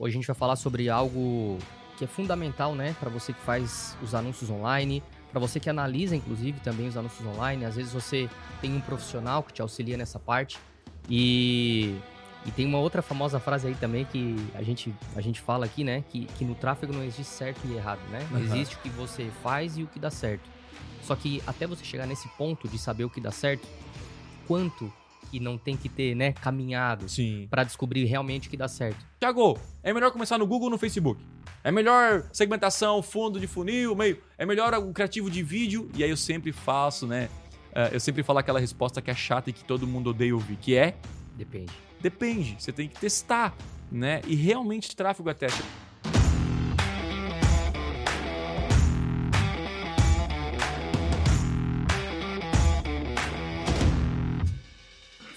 Hoje a gente vai falar sobre algo que é fundamental, né, para você que faz os anúncios online, para você que analisa inclusive também os anúncios online. Às vezes você tem um profissional que te auxilia nessa parte e e tem uma outra famosa frase aí também que a gente, a gente fala aqui, né? Que, que no tráfego não existe certo e errado, né? Não uhum. existe o que você faz e o que dá certo. Só que até você chegar nesse ponto de saber o que dá certo, quanto que não tem que ter, né, caminhado para descobrir realmente o que dá certo. Tiago, é melhor começar no Google ou no Facebook? É melhor segmentação, fundo de funil, meio. É melhor o criativo de vídeo. E aí eu sempre faço, né? Uh, eu sempre falo aquela resposta que é chata e que todo mundo odeia ouvir, que é. Depende. Depende. Você tem que testar, né? E realmente tráfego é teste.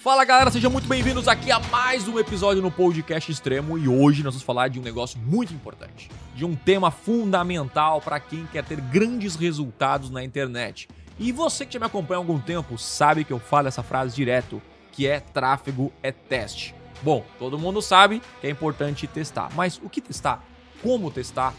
Fala galera, sejam muito bem-vindos aqui a mais um episódio no Podcast Extremo e hoje nós vamos falar de um negócio muito importante, de um tema fundamental para quem quer ter grandes resultados na internet. E você que já me acompanha há algum tempo sabe que eu falo essa frase direto, que é tráfego é teste. Bom, todo mundo sabe que é importante testar, mas o que testar? Como testar?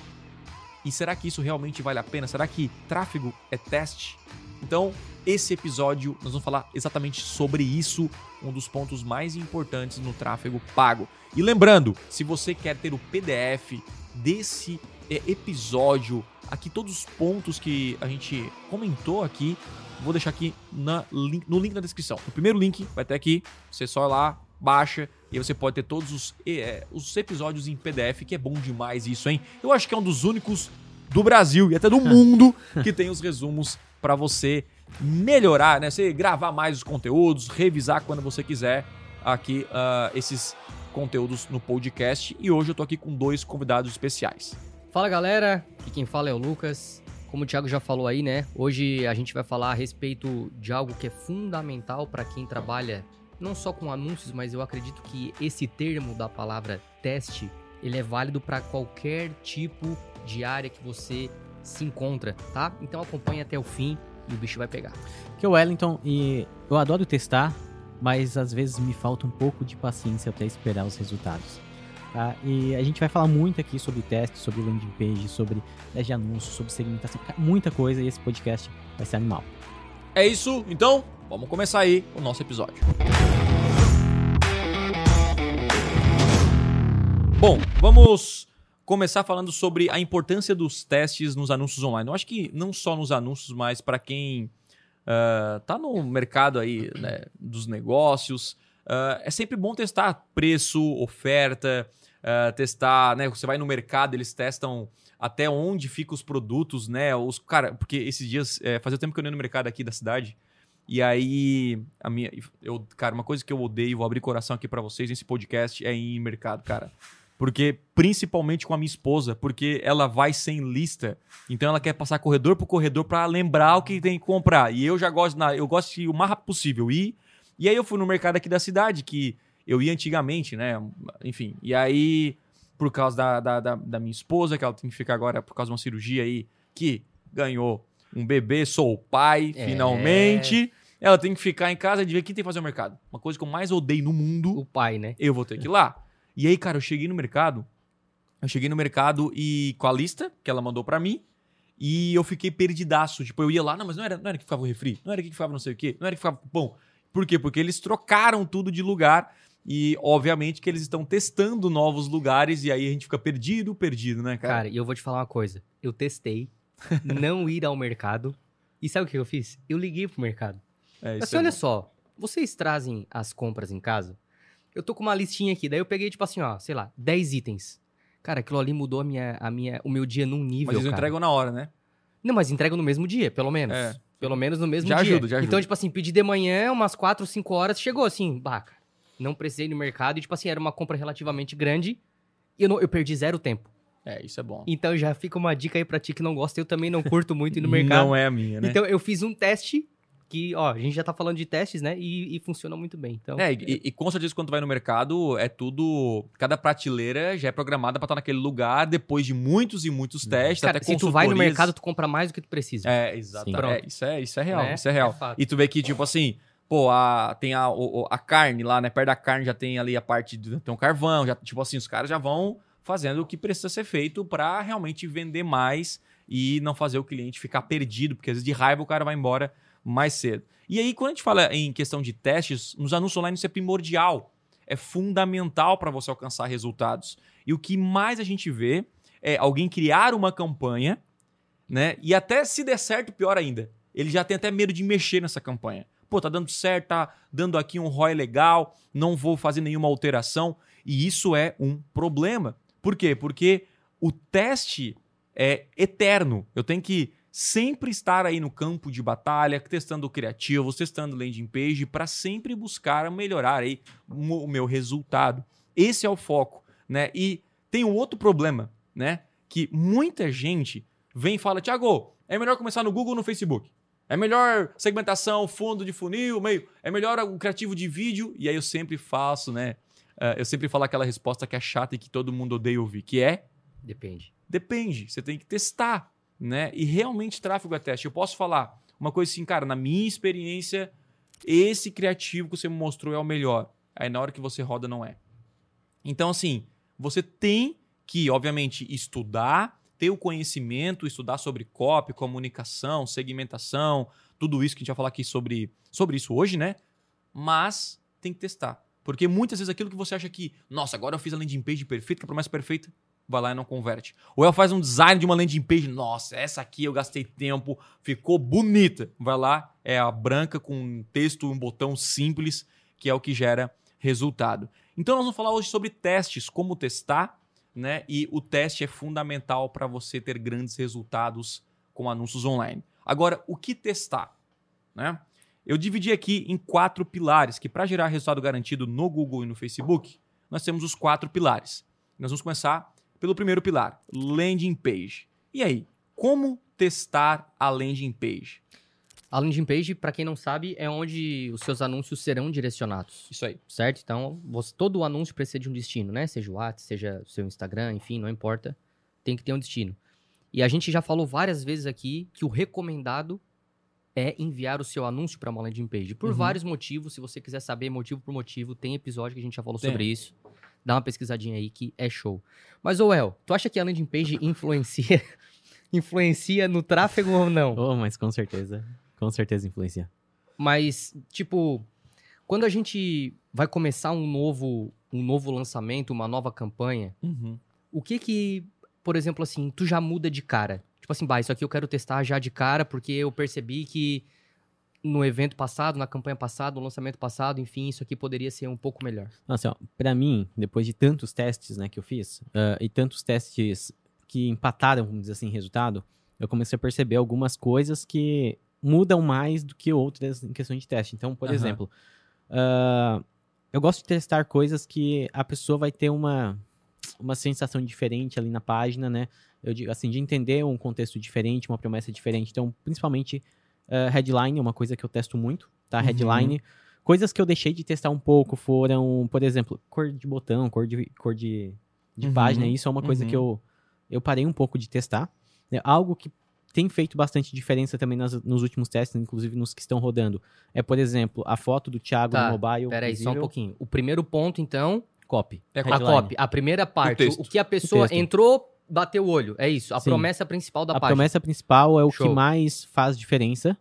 E será que isso realmente vale a pena? Será que tráfego é teste? Então, esse episódio nós vamos falar exatamente sobre isso, um dos pontos mais importantes no tráfego pago. E lembrando, se você quer ter o PDF desse é, episódio, aqui todos os pontos que a gente comentou aqui, vou deixar aqui na, no link na descrição. O primeiro link vai ter aqui, você só lá, baixa e você pode ter todos os, é, os episódios em PDF, que é bom demais isso, hein? Eu acho que é um dos únicos do Brasil e até do mundo que tem os resumos para você melhorar, né? Você gravar mais os conteúdos, revisar quando você quiser aqui uh, esses conteúdos no podcast. E hoje eu tô aqui com dois convidados especiais. Fala galera, aqui quem fala é o Lucas. Como o Thiago já falou aí, né? Hoje a gente vai falar a respeito de algo que é fundamental para quem trabalha não só com anúncios, mas eu acredito que esse termo da palavra teste, ele é válido para qualquer tipo de área que você se encontra, tá? Então acompanhe até o fim e o bicho vai pegar. Que é o Wellington e eu adoro testar, mas às vezes me falta um pouco de paciência até esperar os resultados. Tá? E a gente vai falar muito aqui sobre testes, sobre landing page, sobre teste de anúncios, sobre segmentação, muita coisa e esse podcast vai ser animal. É isso, então vamos começar aí o nosso episódio. Bom, vamos começar falando sobre a importância dos testes nos anúncios online. Eu acho que não só nos anúncios, mas para quem uh, tá no mercado aí né, dos negócios, uh, é sempre bom testar preço, oferta, uh, testar, né? Você vai no mercado, eles testam até onde ficam os produtos, né? Os cara, porque esses dias é, fazia tempo que eu ia no mercado aqui da cidade. E aí, a minha, eu, cara, uma coisa que eu odeio, vou abrir coração aqui para vocês nesse podcast é ir em mercado, cara. Porque, principalmente com a minha esposa, porque ela vai sem lista. Então ela quer passar corredor por corredor para lembrar o que tem que comprar. E eu já gosto, eu gosto de ir o mais rápido possível ir. E aí eu fui no mercado aqui da cidade, que eu ia antigamente, né? Enfim. E aí, por causa da, da, da, da minha esposa, que ela tem que ficar agora por causa de uma cirurgia aí, que ganhou um bebê, sou o pai, é. finalmente. Ela tem que ficar em casa e ver quem tem que fazer o mercado. Uma coisa que eu mais odeio no mundo. O pai, né? Eu vou ter que ir lá. E aí, cara, eu cheguei no mercado. Eu cheguei no mercado e com a lista que ela mandou para mim. E eu fiquei perdidaço. Tipo, eu ia lá, não, mas não era, não era que ficava o refri, não era que ficava não sei o quê, não era que ficava pão. Por quê? Porque eles trocaram tudo de lugar. E, obviamente, que eles estão testando novos lugares. E aí a gente fica perdido, perdido, né, cara? Cara, e eu vou te falar uma coisa. Eu testei não ir ao mercado. E sabe o que eu fiz? Eu liguei pro mercado. É, Mas é olha bom. só, vocês trazem as compras em casa? Eu tô com uma listinha aqui, daí eu peguei, tipo assim, ó, sei lá, 10 itens. Cara, aquilo ali mudou a minha, a minha, o meu dia num nível. Mas eles cara. entregam na hora, né? Não, mas entregam no mesmo dia, pelo menos. É. Pelo menos no mesmo já dia. Ajuda, já ajuda. Então, tipo assim, pedi de manhã, umas 4, 5 horas, chegou assim, baca. Não precisei ir no mercado e, tipo assim, era uma compra relativamente grande e eu, não, eu perdi zero tempo. É, isso é bom. Então já fica uma dica aí pra ti que não gosta. Eu também não curto muito ir no mercado. não é a minha, né? Então eu fiz um teste que, ó, a gente já tá falando de testes, né? E, e funciona muito bem. Então, é, e, e, com certeza quando tu vai no mercado, é tudo. Cada prateleira já é programada para estar naquele lugar depois de muitos e muitos uhum. testes. Cara, até se tu vai no mercado, tu compra mais do que tu precisa. É, exato. É, isso, é, isso é real. É, isso é real. É e tu vê que, tipo assim. Pô, a, tem a, a carne lá, né? Perto da carne já tem ali a parte. Do, tem um carvão, já, tipo assim, os caras já vão fazendo o que precisa ser feito para realmente vender mais e não fazer o cliente ficar perdido, porque às vezes de raiva o cara vai embora mais cedo. E aí, quando a gente fala em questão de testes, nos anúncios online isso é primordial. É fundamental para você alcançar resultados. E o que mais a gente vê é alguém criar uma campanha, né? E até se der certo, pior ainda. Ele já tem até medo de mexer nessa campanha. Pô, tá dando certo, tá dando aqui um ROI legal, não vou fazer nenhuma alteração. E isso é um problema. Por quê? Porque o teste é eterno. Eu tenho que sempre estar aí no campo de batalha, testando criativos, testando landing page, para sempre buscar melhorar aí o meu resultado. Esse é o foco, né? E tem um outro problema, né? Que muita gente vem e fala, Thiago, é melhor começar no Google ou no Facebook? É melhor segmentação, fundo de funil, meio. É melhor o criativo de vídeo. E aí eu sempre faço, né? Uh, eu sempre falo aquela resposta que é chata e que todo mundo odeia ouvir, que é. Depende. Depende. Você tem que testar, né? E realmente tráfego é teste. Eu posso falar uma coisa assim, cara, na minha experiência, esse criativo que você me mostrou é o melhor. Aí na hora que você roda, não é. Então, assim, você tem que, obviamente, estudar, ter o conhecimento, estudar sobre copy, comunicação, segmentação, tudo isso que a gente vai falar aqui sobre, sobre isso hoje, né? Mas tem que testar. Porque muitas vezes aquilo que você acha que, nossa, agora eu fiz a landing page perfeita, que é a promessa perfeita, vai lá e não converte. Ou ela faz um design de uma landing page, nossa, essa aqui eu gastei tempo, ficou bonita. Vai lá, é a branca com um texto, um botão simples, que é o que gera resultado. Então nós vamos falar hoje sobre testes, como testar, né? E o teste é fundamental para você ter grandes resultados com anúncios online. Agora, o que testar, né? Eu dividi aqui em quatro pilares, que para gerar resultado garantido no Google e no Facebook, nós temos os quatro pilares. Nós vamos começar pelo primeiro pilar, landing page. E aí, como testar a landing page? A landing page, para quem não sabe, é onde os seus anúncios serão direcionados. Isso aí. Certo? Então, você, todo anúncio precisa de um destino, né? Seja o WhatsApp, seja o seu Instagram, enfim, não importa. Tem que ter um destino. E a gente já falou várias vezes aqui que o recomendado é enviar o seu anúncio para uma landing page. Por uhum. vários motivos, se você quiser saber motivo por motivo, tem episódio que a gente já falou tem. sobre isso. Dá uma pesquisadinha aí que é show. Mas, Oel, tu acha que a landing page influencia, influencia no tráfego ou não? Oh, mas com certeza. Com certeza influencia. Mas, tipo, quando a gente vai começar um novo, um novo lançamento, uma nova campanha, uhum. o que que, por exemplo, assim, tu já muda de cara? Tipo assim, bah, isso aqui eu quero testar já de cara, porque eu percebi que no evento passado, na campanha passada, no lançamento passado, enfim, isso aqui poderia ser um pouco melhor. Nossa, ó, pra mim, depois de tantos testes né, que eu fiz, uh, e tantos testes que empataram, vamos dizer assim, resultado, eu comecei a perceber algumas coisas que mudam mais do que outras em questão de teste. Então, por uhum. exemplo, uh, eu gosto de testar coisas que a pessoa vai ter uma, uma sensação diferente ali na página, né? eu digo assim, de entender um contexto diferente, uma promessa diferente. Então, principalmente uh, headline é uma coisa que eu testo muito, tá? Uhum. Headline. Coisas que eu deixei de testar um pouco foram, por exemplo, cor de botão, cor de, cor de, de uhum. página. Isso é uma coisa uhum. que eu, eu parei um pouco de testar. É algo que tem feito bastante diferença também nas, nos últimos testes, inclusive nos que estão rodando. É, por exemplo, a foto do Thiago tá, no mobile. Peraí, só um pouquinho. O primeiro ponto, então. Copy. É a copy. A primeira parte. O, o que a pessoa entrou bater o olho. É isso. A Sim. promessa principal da a página. A promessa principal é o Show. que mais faz diferença,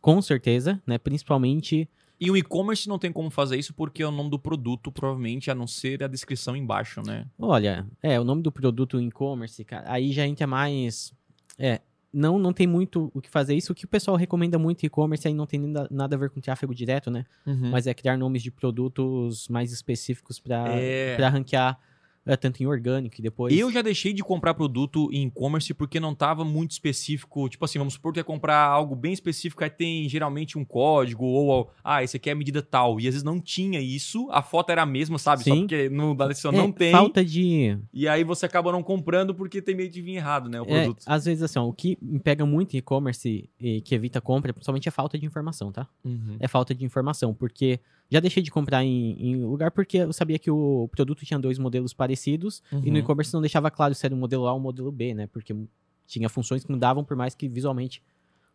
com certeza, né? Principalmente. E o e-commerce não tem como fazer isso porque é o nome do produto, provavelmente, a não ser a descrição embaixo, né? Olha, é, o nome do produto e-commerce, cara, aí já entra mais. É, não, não tem muito o que fazer isso. O que o pessoal recomenda muito e-commerce aí não tem nada, nada a ver com tráfego direto, né? Uhum. Mas é criar nomes de produtos mais específicos para é... ranquear é, tanto em orgânico e depois. Eu já deixei de comprar produto em e-commerce porque não estava muito específico. Tipo assim, vamos supor que é comprar algo bem específico, aí tem geralmente um código, ou ah, esse aqui é a medida tal. E às vezes não tinha isso, a foto era a mesma, sabe? Sim. Só porque no, da descrição é, não tem. Falta de. E aí você acaba não comprando porque tem meio de vir errado, né? O é, produto. Às vezes, assim, ó, o que me pega muito em e-commerce e que evita compra, principalmente é falta de informação, tá? Uhum. É falta de informação, porque já deixei de comprar em, em, lugar porque eu sabia que o produto tinha dois modelos parecidos uhum. e no uhum. e-commerce não deixava claro se era o modelo A ou o modelo B, né? Porque tinha funções que mudavam por mais que visualmente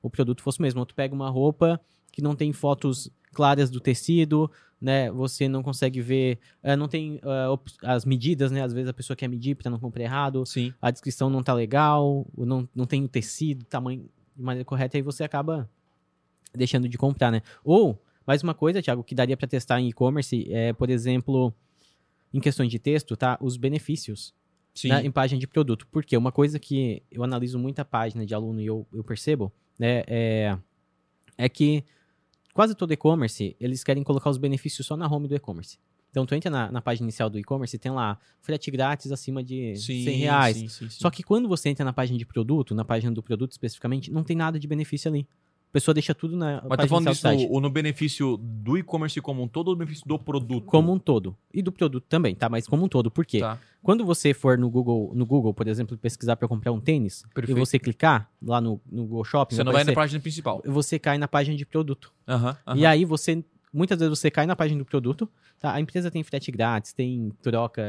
o produto fosse o mesmo. Tu pega uma roupa que não tem fotos claras do tecido, né? Você não consegue ver, eh, não tem op- as medidas, né? Às vezes a pessoa quer medir para não comprar errado, Sim. a descrição não tá legal, não, não tem o tecido, tamanho de maneira correta, aí você acaba deixando de comprar, né? Ou, mais uma coisa, Thiago, que daria para testar em e-commerce é, por exemplo, em questões de texto, tá? Os benefícios né, em página de produto. Porque uma coisa que eu analiso muito a página de aluno e eu, eu percebo, né, é, é que quase todo e-commerce, eles querem colocar os benefícios só na home do e-commerce. Então, tu entra na, na página inicial do e-commerce e tem lá frete grátis acima de Sim, 100 reais. sim, sim, sim. Só que quando você entra na página de produto, na página do produto especificamente, não tem nada de benefício ali. A pessoa deixa tudo na Mas tá falando disso no, no benefício do e-commerce como um todo ou no benefício do produto? Como um todo. E do produto também, tá? Mas como um todo. Por quê? Tá. Quando você for no Google, no Google, por exemplo, pesquisar para comprar um tênis, Perfeito. e você clicar lá no, no Google Shopping, Você não vai na aparecer, página principal. você cai na página de produto. Aham. E aí você, muitas vezes você cai na página do produto, tá? A empresa tem frete grátis, tem troca.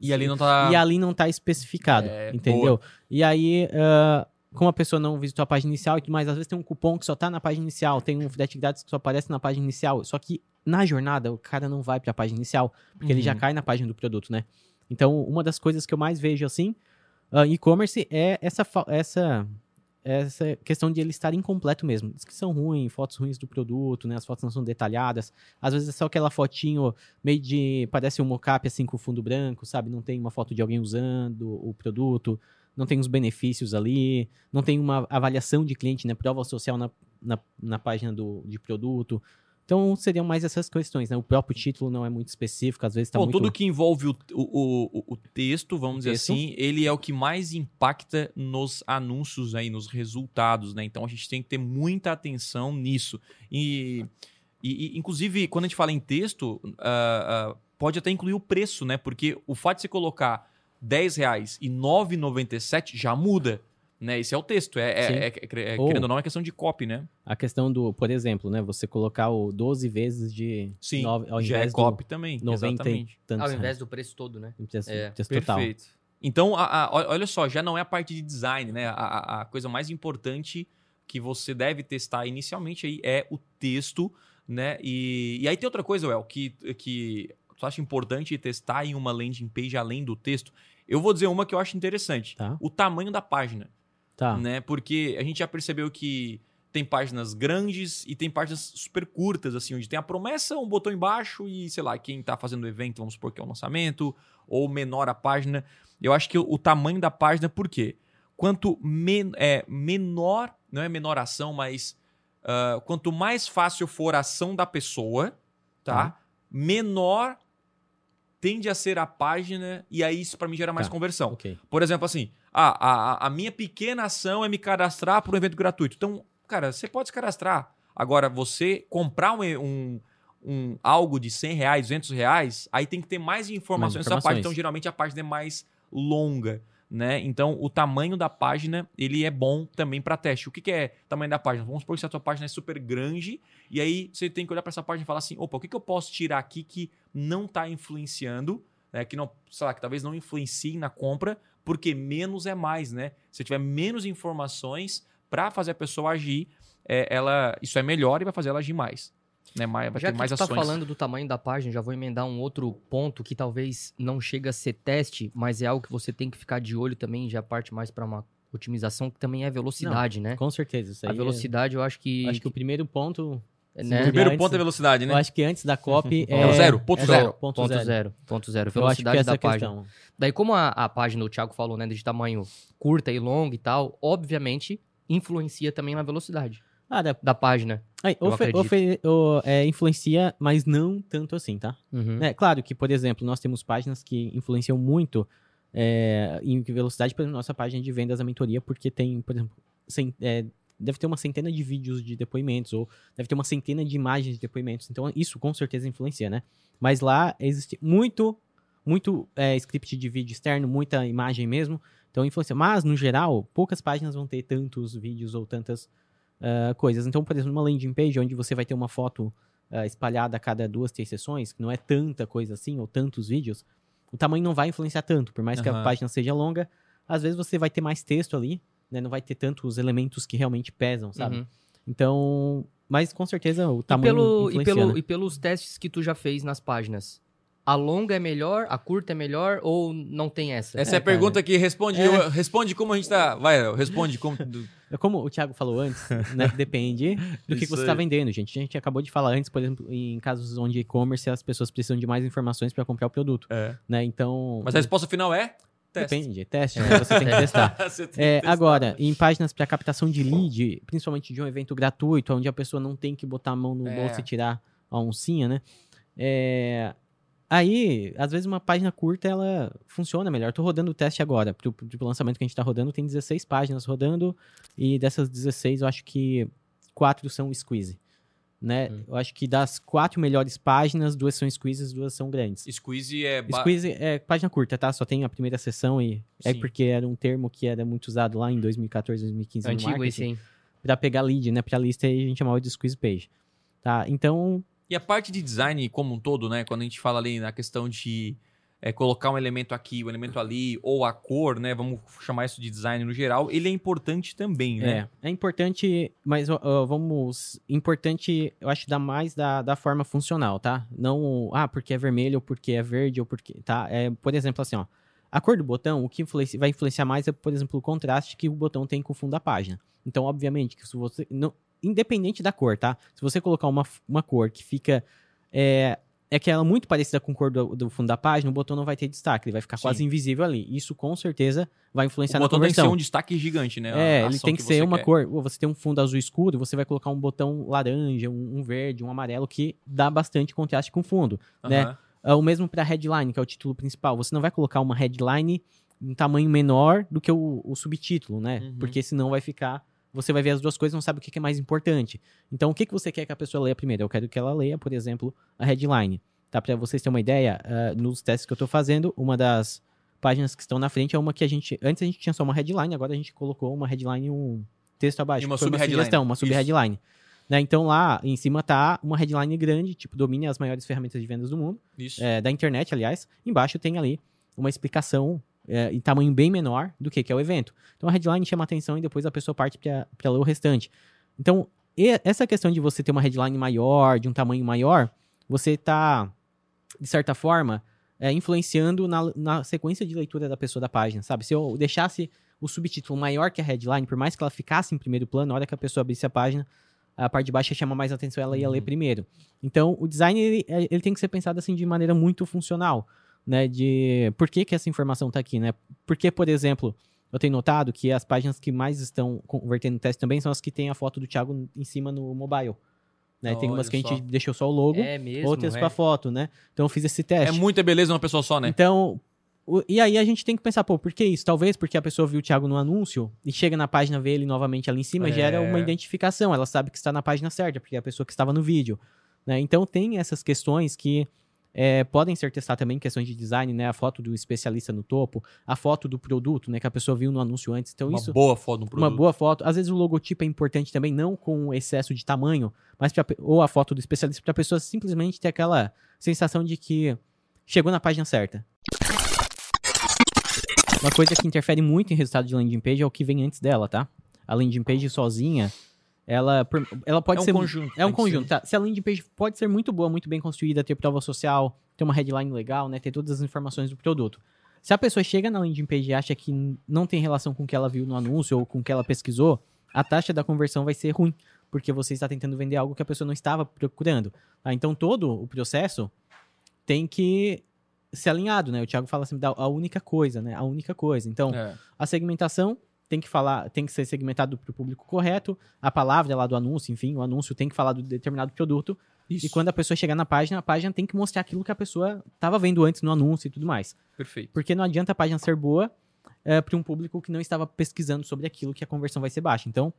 E ali não tá. E ali não tá especificado, É, entendeu? E aí, ah, como a pessoa não visitou a página inicial e tudo mais, às vezes tem um cupom que só tá na página inicial, tem um frete grátis que só aparece na página inicial, só que na jornada o cara não vai pra página inicial, porque ele já Uhum. cai na página do produto, né? Então, uma das coisas que eu mais vejo assim, em e-commerce é essa, essa essa questão de ele estar incompleto mesmo. Descrição ruim, fotos ruins do produto, né? As fotos não são detalhadas. Às vezes é só aquela fotinho meio de. Parece um mocap assim com fundo branco, sabe? Não tem uma foto de alguém usando o produto, não tem os benefícios ali, não tem uma avaliação de cliente, né? Prova social na, na, na página do, de produto. Então seriam mais essas questões, né? O próprio título não é muito específico, às vezes tá Bom, muito. tudo que envolve o, o, o, o texto, vamos dizer texto. assim, ele é o que mais impacta nos anúncios aí, nos resultados, né? Então a gente tem que ter muita atenção nisso. E, e- inclusive, quando a gente fala em texto, ah, ah, pode até incluir o preço, né? Porque o fato de você colocar 10 reais e 9,97 já muda. Né? Esse é o texto. É, é- é- é- é- Ou- querendo ou não, é questão de copy, né? A questão do, por exemplo, né? Você colocar o 12 vezes de. Sim, nove, ao já é invés do copy também. 90 exatamente. tantos Ao invés do preço todo, né? Preço- É, preço total. Perfeito. Então, a- a- olha olha só, já não é a parte de design, né? A, a- a coisa mais importante que você deve testar inicialmente aí é o texto, né? E, e aí tem outra coisa, Well, que, que tu acha importante testar em uma landing page além do texto. Eu vou dizer uma que eu acho interessante. Tá. O tamanho da página, Tá. né? Porque a gente já percebeu que tem páginas grandes e tem páginas super curtas, assim, onde tem a promessa, um botão embaixo e, sei lá, quem tá fazendo o evento, vamos supor que é um lançamento, ou menor a página. Eu acho que o, tamanho da página, por quê? Quanto men é, menor, não é menor ação, mas ah, quanto mais fácil for a ação da pessoa, tá? Tá. Menor tende a ser a página e aí isso para mim gera mais Tá. conversão. Ok. Por exemplo, assim, ah, a, a, minha pequena ação é me cadastrar para um evento gratuito. Então, cara, você pode se cadastrar. Agora, você comprar um, um, um- algo de 100 reais, 200 reais, aí tem que ter mais informações nessa informações. página. Então, geralmente, a página é mais longa, né? Então, o tamanho da página, ele é bom também para teste. O que, que é tamanho da página? Vamos supor que a tua página é super grande e aí você tem que olhar para essa página e falar assim, opa, o que, que eu posso tirar aqui que não está influenciando, né? Que não, sei lá, que talvez não influencie na compra, porque menos é mais, né? Se tiver menos informações para fazer a pessoa agir, é, ela, isso é melhor e vai fazer ela agir mais. Né? Mais, vai Já ter que mais tu tá ações. falando do tamanho da página, já vou emendar um outro ponto que talvez não chega a ser teste, mas é algo que você tem que ficar de olho também, já parte mais para uma otimização, que também é a velocidade, né? Com certeza. Isso A aí é- velocidade, eu acho que. Acho que o primeiro ponto. né? O primeiro antes- ponto é velocidade, né? Eu acho que antes da copy é. É o zero, ponto é zero. Ponto, Ponto zero. zero. Ponto zero. Eu acho que Velocidade essa é da a página. questão. Daí, como a, a página, o Thiago falou, né, de tamanho curta e longa e tal, obviamente influencia também na velocidade Ah, dá. da página. Aí, ofe- ofe- o- é, influencia, mas não tanto assim, tá? Uhum. É claro que, por exemplo, nós temos páginas que influenciam muito é, em velocidade para nossa página de vendas da mentoria, porque tem, por exemplo, cen- é, deve ter uma centena de vídeos de depoimentos, ou deve ter uma centena de imagens de depoimentos. Então, isso com certeza influencia, né? Mas lá existe muito, muito é, script de vídeo externo, muita imagem mesmo. Então, influencia. Mas, no geral, poucas páginas vão ter tantos vídeos ou tantas ah, coisas. Então, por exemplo, uma landing page onde você vai ter uma foto ah, espalhada a cada duas, três sessões, que não é tanta coisa assim, ou tantos vídeos, o tamanho não vai influenciar tanto. Por mais que a página seja longa, às vezes você vai ter mais texto ali, né? Não vai ter tantos elementos que realmente pesam, sabe? Uhum. Então, Mas com certeza o E, tamanho pelo, e, pelo, né? e pelos testes que tu já fez nas páginas, a longa é melhor, a curta é melhor ou não tem essa? Essa é, É, a pergunta que responde, É. eu- responde como a gente tá. Vai, responde como. do- É Como o Thiago falou antes, né? Depende do que, que você está vendendo, gente. A gente acabou de falar antes, por exemplo, em casos onde e-commerce as pessoas precisam de mais informações para comprar o produto, É. né? Então. Mas a resposta final é? Teste. Depende, teste, né? Você tem que testar. Você tem É, que testar. agora, em páginas para captação de lead, principalmente de um evento gratuito, onde a pessoa não tem que botar a mão no É. bolso e tirar a oncinha, né? É, aí, às vezes, uma página curta ela funciona melhor. Tô rodando o teste agora. Pro, pro lançamento que a gente tá rodando, tem 16 páginas rodando. E dessas 16, eu acho que quatro são squeeze. Né? Hum. Eu acho que das quatro melhores páginas, duas são squeezes, duas são grandes. Squeeze é. ba- Squeeze é página curta, tá? Só tem a primeira sessão e é Sim. porque era um termo que era muito usado lá em 2014, 2015 no Antigo marketing, esse, hein? pra pegar lead, né, pra lista e a gente chamava de squeeze page. Tá? Então, E a parte de design como um todo, né? Quando a gente fala ali na questão de é, colocar um elemento aqui, um elemento ali, ou a cor, né? Vamos chamar isso de design no geral, ele é importante também, né? é, é importante, mas ó, vamos, importante, eu acho dar mais da, da forma funcional, tá? Não, ah, porque é vermelho, ou porque é verde, ou porque, tá? É, por exemplo, assim, ó, a cor do botão, o que influencia- vai influenciar mais é, por exemplo, o contraste que o botão tem com o fundo da página. Então, obviamente, que se você. Não, independente da cor, tá? Se você colocar uma, uma cor que fica. É, é que ela é muito parecida com a cor do, do fundo da página, o botão não vai ter destaque, ele vai ficar Sim. quase invisível ali. Isso com certeza vai influenciar O na botão tem que ser conversão. um destaque gigante, né? A É, ele tem que, ser você uma quer. cor. Você tem um fundo azul escuro, você vai colocar um botão laranja, um, verde, um amarelo que dá bastante contraste com o fundo. né? Aham. Ah, o mesmo para headline, que é o título principal. Você não vai colocar uma headline em tamanho menor do que o, o subtítulo, né? Uhum. Porque senão vai ficar. Você vai ver as duas coisas e não sabe o que é mais importante. Então, o que, que você quer que a pessoa leia primeiro? Eu quero que ela leia, por exemplo, a headline. Tá? Para vocês terem uma ideia, ah, nos testes que eu estou fazendo, uma das páginas que estão na frente é uma que a gente. Antes a gente tinha só uma headline, agora a gente colocou uma headline e um texto abaixo. E uma sugestão, uma sub-headline. Né? Então lá em cima tá uma headline grande, tipo, domine as maiores ferramentas de vendas do mundo Isso. é, da internet, aliás. Embaixo tem ali uma explicação é, em tamanho bem menor do que, que é o evento. Então a headline chama atenção e depois a pessoa parte para ler o restante. Então, e- essa questão de você ter uma headline maior, de um tamanho maior, você está, de certa forma, é, influenciando na, na sequência de leitura da pessoa da página, sabe? Se eu deixasse o subtítulo maior que a headline, por mais que ela ficasse em primeiro plano, na hora que a pessoa abrisse a página, a parte de baixo ia chamar mais atenção, ela ia ler Uhum. primeiro. Então, o design, ele, ele tem que ser pensado assim de maneira muito funcional, né? De por que, que essa informação está aqui, né? Porque, por exemplo, eu tenho notado que as páginas que mais estão convertendo no teste também são as que têm a foto do Thiago em cima no mobile. Né? Tem umas que a gente só. deixou só o logo, É mesmo. outras é. com a foto, né? Então eu fiz esse É teste. muita beleza uma pessoa só, né? Então, o- e aí a gente tem que pensar, pô, por que isso? Talvez porque a pessoa viu o Thiago no anúncio e chega na página, vê ele novamente ali em cima, É. gera uma identificação. Ela sabe que está na página certa, porque é a pessoa que estava no vídeo. Né? Então tem essas questões que é, podem ser testadas também, questões de design, né? A foto do especialista no topo, a foto do produto, né? Que a pessoa viu no anúncio antes. Então uma isso boa foto no uma produto. boa foto. Às vezes o logotipo é importante também, não com excesso de tamanho, mas pra, ou a foto do especialista para a pessoa simplesmente ter aquela sensação de que chegou na página certa. Uma coisa que interfere muito em resultado de landing page é o que vem antes dela, tá? A landing page sozinha, ela, ela pode é um ser conjunto. é um conjunto, tá? Se a landing page pode ser muito boa, muito bem construída, ter prova social, ter uma headline legal, né? Ter todas as informações do produto. Se a pessoa chega na landing page e acha que não tem relação com o que ela viu no anúncio ou com o que ela pesquisou, a taxa da conversão vai ser ruim, porque você está tentando vender algo que a pessoa não estava procurando. tá? Então todo o processo tem que ser alinhado, né? O Thiago fala assim, a única coisa, né? A única coisa. Então, É. a segmentação tem que falar, tem que ser segmentado para o público correto, a palavra lá do anúncio, enfim, o anúncio tem que falar do determinado produto, Isso. e quando a pessoa chegar na página, a página tem que mostrar aquilo que a pessoa estava vendo antes no anúncio e tudo mais. Perfeito. Porque não adianta a página ser boa para um público que não estava pesquisando sobre aquilo que a conversão vai ser baixa. Então,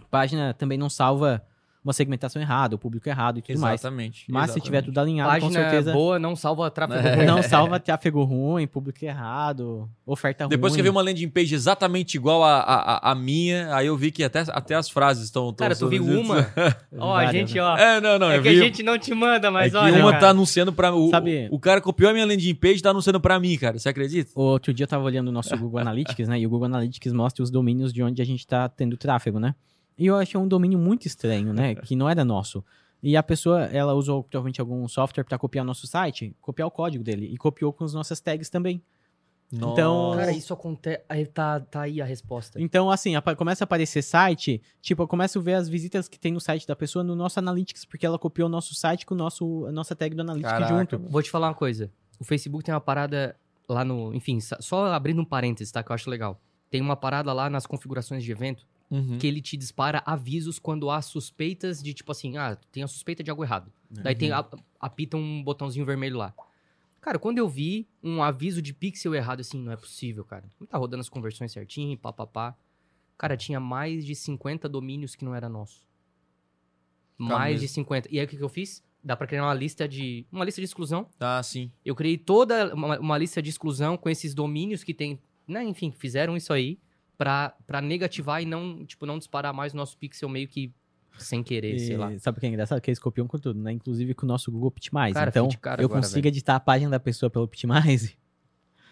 a página também não salva uma segmentação errada, o público errado e tudo mais. Exatamente. Mas se tiver exatamente. tudo alinhado, Página com certeza boa não salva tráfego É. ruim. não salva tráfego ruim, público errado, oferta Depois ruim. que eu vi uma landing page exatamente igual a, a, a minha, aí eu vi que até, até as frases estão. Cara, tu viu uma? Ó, a Várias, gente, né? ó. É, não, não. é que vi. a gente não te manda, mas é que olha. uma cara. tá anunciando pra. O, Sabe- o cara copiou a minha landing page e tá anunciando pra mim, cara. Você acredita? Outro dia eu tava olhando o nosso Google Analytics, né? E o Google Analytics mostra os domínios de onde a gente tá tendo tráfego, né? E eu achei um domínio muito estranho, né? que não era nosso. E a pessoa, ela usou provavelmente algum software para copiar nosso site, copiar o código dele e copiou com as nossas tags também. Então- Cara, isso acontece. Aí tá, tá aí a resposta. Então, assim, começa a aparecer site, tipo, eu começo a ver as visitas que tem no site da pessoa no nosso Analytics, porque ela copiou o nosso site com o nosso, a nossa tag do Analytics Caraca, junto. Vou te falar uma coisa. O Facebook tem uma parada lá no. Enfim, só abrindo um parênteses, tá? Que eu acho legal. Tem uma parada lá nas configurações de evento Uhum. que ele te dispara avisos quando há suspeitas de, tipo assim, ah, tem a suspeita de algo errado. Daí tem, a- apita um botãozinho vermelho lá. Cara, quando eu vi um aviso de pixel errado, assim, não é possível, cara. Não tá rodando as conversões certinho, pá, pá, pá. Cara, tinha mais de 50 domínios que não era nosso. Mais de mesmo. 50. E aí o que, que eu fiz? Dá pra criar uma lista de. Uma lista de exclusão. Ah, sim. Eu criei toda uma, uma lista de exclusão com esses domínios que tem. Né, enfim, fizeram isso aí pra, pra negativar e não, tipo, não disparar mais o nosso pixel meio que sem querer, sei lá. E sabe o que é engraçado? Que eles copiam com tudo, né? Inclusive com o nosso Google Optimize. Cara, então, eu agora, consigo velho. editar a página da pessoa pelo Optimize,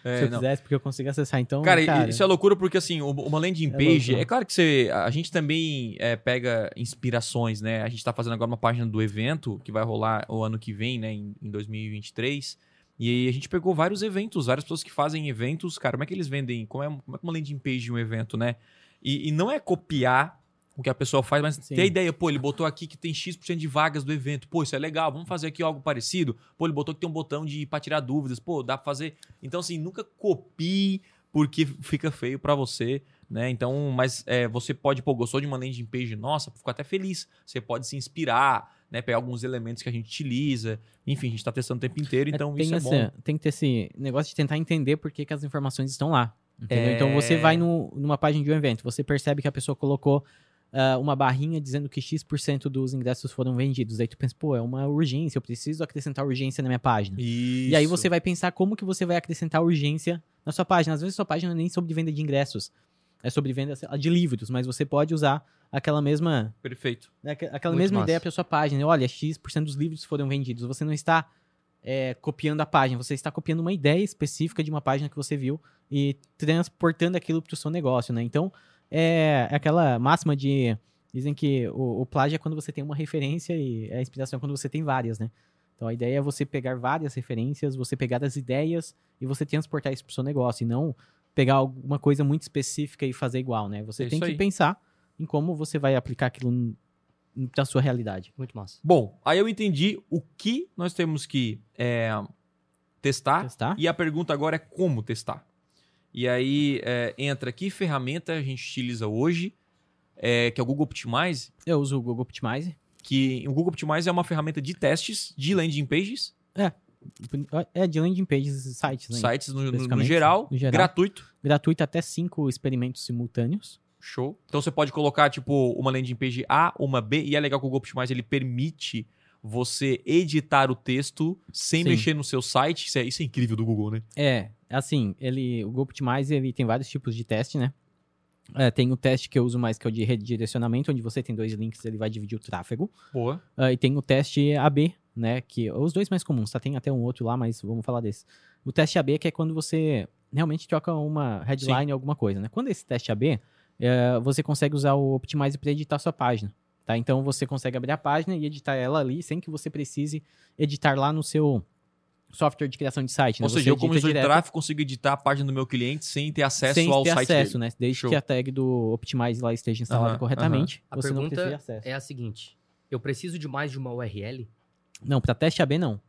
É, se eu não. quisesse, porque eu consigo acessar. Então, Cara, cara, e- isso é loucura porque, assim, uma landing É page... É, louco. claro que você, a gente também é, pega inspirações, né? A gente tá fazendo agora uma página do evento que vai rolar o ano que vem, né? Em, em 2023. E aí a gente pegou vários eventos, várias pessoas que fazem eventos. Cara, como é que eles vendem? Como é, como é que uma landing page de um evento, né? E, e não é copiar o que a pessoa faz, mas Sim. ter a ideia. Pô, ele botou aqui que tem X% de vagas do evento. Pô, isso é legal, vamos fazer aqui algo parecido. Pô, ele botou que tem um botão de pra tirar dúvidas. Pô, dá pra fazer. Então, assim, nunca copie porque fica feio pra você, né? Então, mas é, você pode, pô, gostou de uma landing page nossa, ficou até feliz. Você pode se inspirar, né? Pegar alguns elementos que a gente utiliza. Enfim, a gente tá testando o tempo inteiro, então tem, isso é bom. tem que ter esse negócio de tentar entender por que, que as informações estão lá. entendeu? É. Então você vai no- numa página de um evento, você percebe que a pessoa colocou ah, uma barrinha dizendo que X% dos ingressos foram vendidos. Aí tu pensa, pô, é uma urgência, eu preciso acrescentar urgência na minha página. E aí você vai pensar como que você vai acrescentar urgência na sua página. Às vezes sua página não é nem sobre venda de ingressos, é sobre venda de livros, mas você pode usar aquela mesma Perfeito. né, aqu- Aquela Muito mesma massa. ideia para sua página. Olha, X% dos livros foram vendidos. Você não está é, copiando a página, você está copiando uma ideia específica de uma página que você viu e transportando aquilo para o seu negócio, né? Então, é aquela máxima de... Dizem que o, o plágio é quando você tem uma referência e a inspiração é quando você tem várias, né? Então, a ideia é você pegar várias referências, você pegar as ideias e você transportar isso para o seu negócio e não pegar alguma coisa muito específica e fazer igual, né? Você É tem que aí. pensar em como você vai aplicar aquilo para sua realidade. Muito massa. Bom, aí eu entendi o que nós temos que é, testar, Testar? e a pergunta agora é como testar. E aí é, entra que ferramenta a gente utiliza hoje, é, que é o Google Optimize, Eu uso o Google Optimize. que o Google Optimize é uma ferramenta de testes de landing pages, É de landing pages, sites, né? sites no, no- geral, no geral. gratuito. Gratuito até cinco experimentos simultâneos. Show. Então você pode colocar, tipo, uma landing page A, uma B, e é legal que o Google Optimize ele permite você editar o texto sem Sim. mexer no seu site. Isso é, isso é incrível do Google, né? É, assim, ele, o Google Optimize ele tem vários tipos de teste, né? É, tem o teste que eu uso mais, que é o de redirecionamento, onde você tem dois links, ele vai dividir o tráfego. Boa. Ah, e tem o teste AB, né? Que os dois mais comuns, tá? Tem até um outro lá, mas vamos falar desse. O teste AB que é quando você realmente troca uma headline ou alguma coisa, né? Quando esse teste AB, é, você consegue usar o Optimize para editar sua página, tá? Então você consegue abrir a página e editar ela ali sem que você precise editar lá no seu software de criação de site, né? Ou seja, Você eu, como gestor de tráfego, consigo editar a página do meu cliente sem ter acesso sem ao ter site acesso, dele. né? Desde Show. que a tag do Optimize lá esteja instalada Aham, corretamente, A você não precisa de acesso. é a seguinte: eu preciso de mais de uma URL Não, para teste AB não.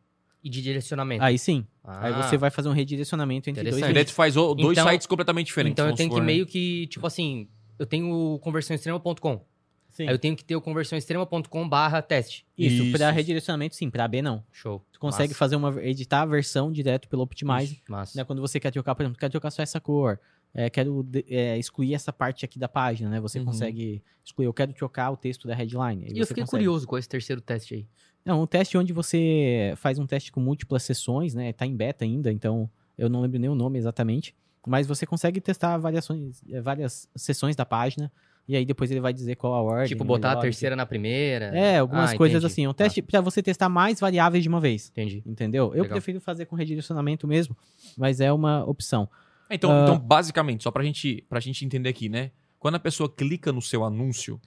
E de direcionamento. Aí sim. Ah, Aí você vai fazer um redirecionamento entre dois links. tu faz o- dois Então- sites completamente diferentes. Então eu tenho que né? meio que, tipo assim, eu tenho o conversãoextrema.com. Sim. Aí eu tenho que ter o conversãoextrema.com barra teste. Isso, Isso. para redirecionamento sim, para AB não. Show. Tu consegue Massa. fazer uma editar a versão direto pelo Optimize, Massa. né? Quando você quer trocar, por exemplo, quer trocar só essa cor, é, quero é, excluir essa parte aqui da página, né? Você Uhum. consegue excluir, eu quero trocar o texto da headline. E eu fiquei consegue. curioso com esse terceiro teste aí. Não, um teste onde você faz um teste com múltiplas sessões, né? Tá em beta ainda, então eu não lembro nem o nome exatamente. Mas você consegue testar variações, eh, várias sessões da página. E aí depois ele vai dizer qual a ordem. tipo, botar a melhor, terceira na primeira. É, algumas Ah, coisas entendi. assim. É um teste pra você testar mais variáveis de uma vez. Entendi. Entendeu? Eu Legal. prefiro fazer com redirecionamento mesmo, mas é uma opção. Então, Ah. então, basicamente, só pra gente, pra gente entender aqui, né? Quando a pessoa clica no seu anúncio,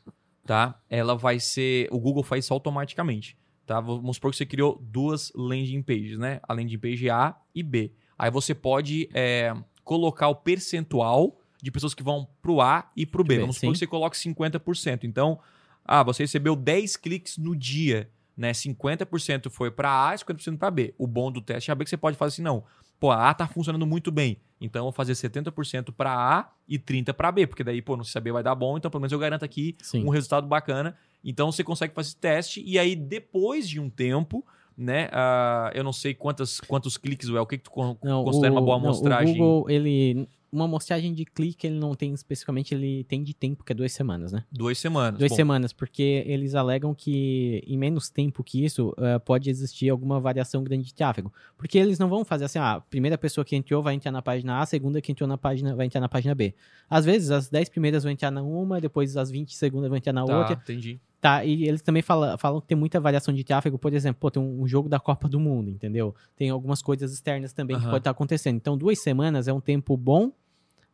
tá? Ela vai ser. O Google faz isso automaticamente. Tá? Vamos supor que você criou duas landing pages, né? A landing page A e B. Aí você pode é, colocar o percentual de pessoas que vão pro A e pro B. B, Vamos supor sim. que você coloque 50%. Então, ah, você recebeu 10 cliques no dia, né? 50% foi para A e 50% para B. O bom do teste AB é que você pode fazer assim, não. Pô, a A tá funcionando muito bem. Então, eu vou fazer 70% para A e 30% para B, porque daí, pô, não sei se a B vai dar bom, então pelo menos eu garanto aqui Sim. um resultado bacana. Então você consegue fazer esse teste e aí depois de um tempo, né? ah, eu não sei quantas, quantos cliques, Well, o que, que tu con- Não, considera uma boa não, amostragem? O Google, ele. Uma amostragem de clique, ele não tem especificamente, ele tem de tempo, que é duas semanas, né? Duas semanas. Duas Bom, semanas, porque eles alegam que em menos tempo que isso, eh, pode existir alguma variação grande de tráfego. Porque eles não vão fazer assim, ah, a primeira pessoa que entrou vai entrar na página A, a segunda que entrou na página vai entrar na página B. Às vezes, as 10 primeiras vão entrar na uma, depois as 20 segundas vão entrar na Tá, outra. entendi. Tá, e eles também falam, falam que tem muita variação de tráfego, por exemplo, pô, tem um, um jogo da Copa do Mundo, entendeu? Tem algumas coisas externas também que Aham. pode estar acontecendo. Então, duas semanas é um tempo bom,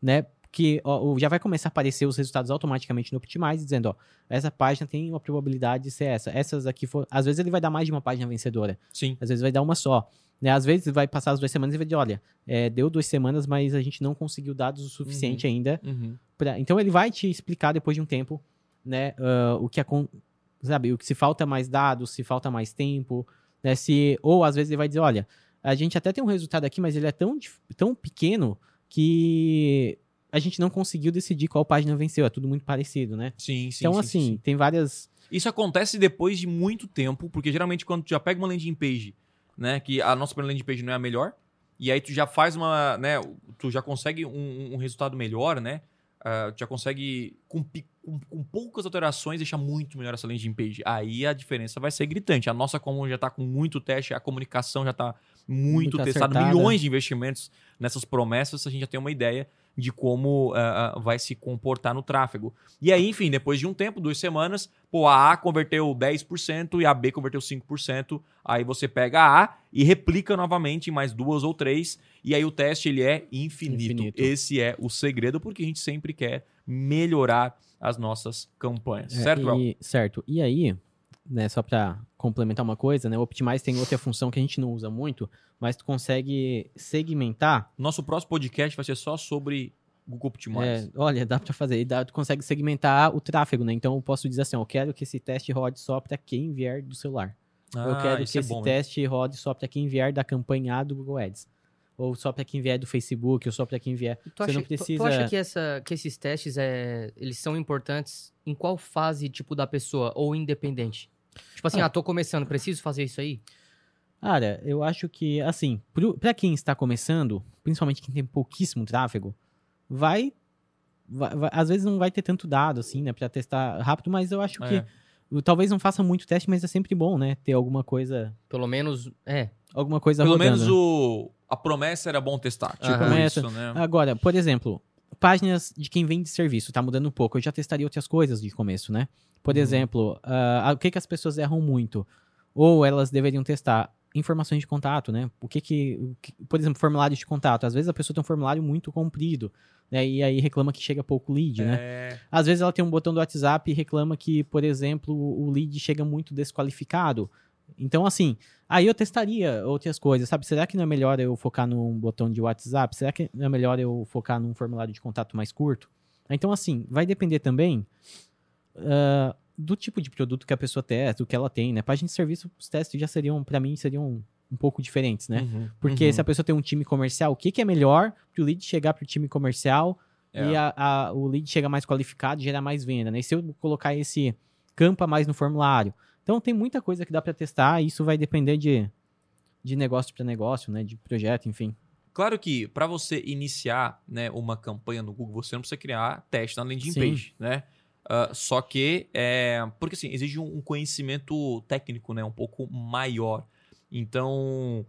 né? Que ó, já vai começar a aparecer os resultados automaticamente no Optimize, dizendo, ó, essa página tem uma probabilidade de ser essa. Essas aqui for. Às vezes ele vai dar mais de uma página vencedora, Sim. às vezes vai dar uma só. Né? Às vezes vai passar as duas semanas e vai dizer, olha, é, deu duas semanas, mas a gente não conseguiu dados o suficiente ainda Uhum. pra- Então ele vai te explicar depois de um tempo, né, ah, o que acon- sabe, o que se falta mais dados, se falta mais tempo, né, se ou às vezes ele vai dizer, olha, a gente até tem um resultado aqui, mas ele é tão tão pequeno que a gente não conseguiu decidir qual página venceu, é tudo muito parecido, né? Sim, sim. então sim, assim, sim, tem várias Isso acontece depois de muito tempo, porque geralmente quando tu já pega uma landing page, né, que a nossa primeira landing page não é a melhor, e aí tu já faz uma, né, tu já consegue um, um resultado melhor, né, ah, tu já consegue com, com, com poucas alterações deixar muito melhor essa landing page. Aí a diferença vai ser gritante. A nossa como já tá com muito teste, a comunicação já tá muito, Muito testada, acertada. milhões de investimentos nessas promessas, a gente já tem uma ideia de como ah, vai se comportar no tráfego. E aí, enfim, depois de um tempo, duas semanas, pô, a A converteu 10% e a B converteu 5%. Aí você pega a A e replica novamente em mais duas ou três. E aí o teste ele é infinito. Infinito. Esse é o segredo, porque a gente sempre quer melhorar as nossas campanhas. É, certo, e, certo. E aí, né, só para complementar uma coisa, né, o Optimize tem outra função que a gente não usa muito, mas tu consegue segmentar Nosso próximo podcast vai ser só sobre Google Optimize. É, olha, dá pra fazer. E dá, tu consegue segmentar o tráfego, né? Então eu posso dizer assim, ó, eu quero que esse teste rode só pra quem vier do celular. eu Ah, quero isso que é esse bom, hein? teste rode só pra quem vier da campanha A do Google Ads. Ou só pra quem vier do Facebook, ou só pra quem vier. Tu Você acha, não tu- tu, precisa- acha que, essa, que esses testes é, eles são importantes em qual fase tipo da pessoa ou independente? Tipo assim, Ah. ah, tô começando, preciso fazer isso aí? Cara, eu acho que, assim, pro, pra quem está começando, principalmente quem tem pouquíssimo tráfego, vai, vai- vai- Às vezes não vai ter tanto dado, assim, né, pra testar rápido, mas eu acho que. É. Talvez não faça muito teste, mas é sempre bom, né? Ter alguma coisa. Pelo menos, é. Alguma coisa Pelo rodando. menos o, a promessa era bom testar. Tipo Aham. isso, né? Agora, por exemplo, páginas de quem vende serviço, tá mudando um pouco. Eu já testaria outras coisas de começo, né? Por Uhum. exemplo, ah, o que, que as pessoas erram muito? Ou elas deveriam testar informações de contato, né? O que que, o que- por exemplo, formulários de contato. Às vezes a pessoa tem um formulário muito comprido, né? E aí reclama que chega pouco lead, né? É, Às vezes ela tem um botão do WhatsApp e reclama que, por exemplo, o lead chega muito desqualificado. Então, assim, aí eu testaria outras coisas, sabe? Será que não é melhor eu focar num botão de WhatsApp? Será que não é melhor eu focar num formulário de contato mais curto? Então, assim, vai depender também ah, do tipo de produto que a pessoa testa, do que ela tem, né? Página de serviço, os testes já seriam, pra mim, seriam um pouco diferentes, né? uhum, Porque uhum. se a pessoa tem um time comercial, o que, que é melhor pro lead chegar pro time comercial É. e a- a- o lead chegar mais qualificado e gerar mais venda, né? E se eu colocar esse campo a mais no formulário. Então tem muita coisa que dá para testar e isso vai depender de, de negócio para negócio, né? De projeto, enfim. Claro que para você iniciar né, uma campanha no Google, você não precisa criar teste na landing Sim. page, né? Ah, só que é porque assim exige um um conhecimento técnico, né, um pouco maior. Então,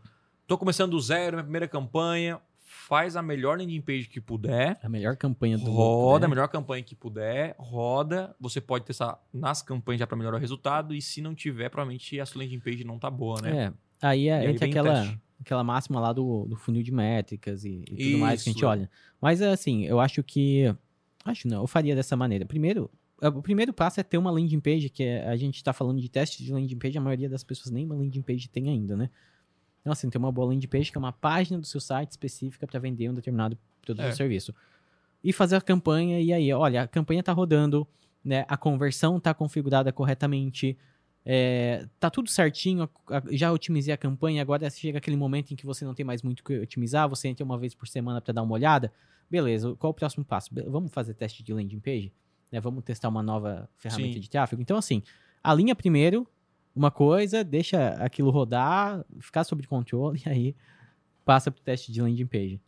tô começando do zero, minha primeira campanha, faz a melhor landing page que puder, A melhor campanha do roda né? a melhor campanha que puder, roda. Você pode testar nas campanhas já para melhorar o resultado e se não tiver, provavelmente a sua landing page não tá boa, né? É. Aí é aí entra aquela, aquela máxima lá do, do funil de métricas e, e tudo mais que a gente Isso. olha. Mas assim, eu acho que. Acho não, eu faria dessa maneira. Primeiro, é, o primeiro passo é ter uma landing page, que é, a gente está falando de teste de landing page, a maioria das pessoas nem uma landing page tem ainda, né? Então, assim, tem uma boa landing page, que é uma página do seu site específica para vender um determinado produto É. ou serviço. E fazer a campanha, e aí, olha, a campanha está rodando, né? A conversão está configurada corretamente, é, tá tudo certinho, já otimizei a campanha, agora chega aquele momento em que você não tem mais muito o que otimizar, você entra uma vez por semana para dar uma olhada. Beleza, qual o próximo passo? Vamos fazer teste de landing page? Né, vamos testar uma nova ferramenta Sim. de tráfego? Então, assim, alinha primeiro uma coisa, deixa aquilo rodar, ficar sob controle, e aí passa pro teste de landing page.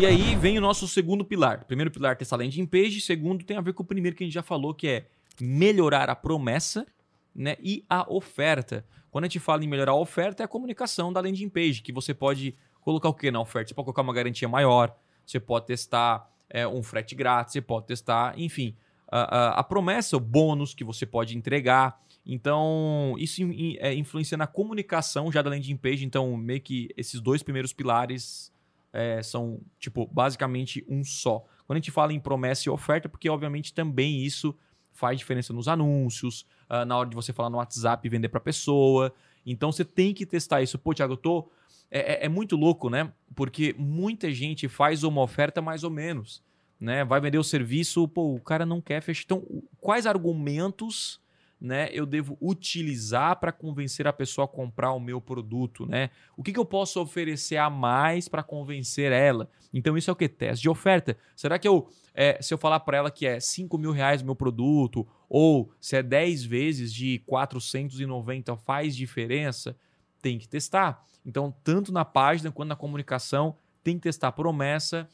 E aí vem o nosso segundo pilar. Primeiro pilar testar landing page, segundo tem a ver com o primeiro que a gente já falou, que é melhorar a promessa né, e a oferta. Quando a gente fala em melhorar a oferta, é a comunicação da landing page, que você pode colocar o que na oferta? Você pode colocar uma garantia maior, você pode testar é, um frete grátis, você pode testar, enfim, a, a- promessa, o bônus que você pode entregar. Então, isso in- é, influencia na comunicação já da landing page. Então, meio que esses dois primeiros pilares é, são, tipo, basicamente um só. Quando a gente fala em promessa e oferta, porque obviamente também isso faz diferença nos anúncios, ah, na hora de você falar no WhatsApp e vender para pessoa. Então você tem que testar isso. Pô, Thiago, eu tô. É, é- é muito louco, né? Porque muita gente faz uma oferta mais ou menos. Né? Vai vender o serviço, pô, o cara não quer fechar. Então, quais argumentos né, eu devo utilizar para convencer a pessoa a comprar o meu produto, né? O que, que eu posso oferecer a mais para convencer ela? Então isso é o que? Teste de oferta. Será que eu, é, se eu falar para ela que é 5 mil reais o meu produto, ou se é 10 vezes de 490 faz diferença? Tem que testar. Então, tanto na página quanto na comunicação, tem que testar promessa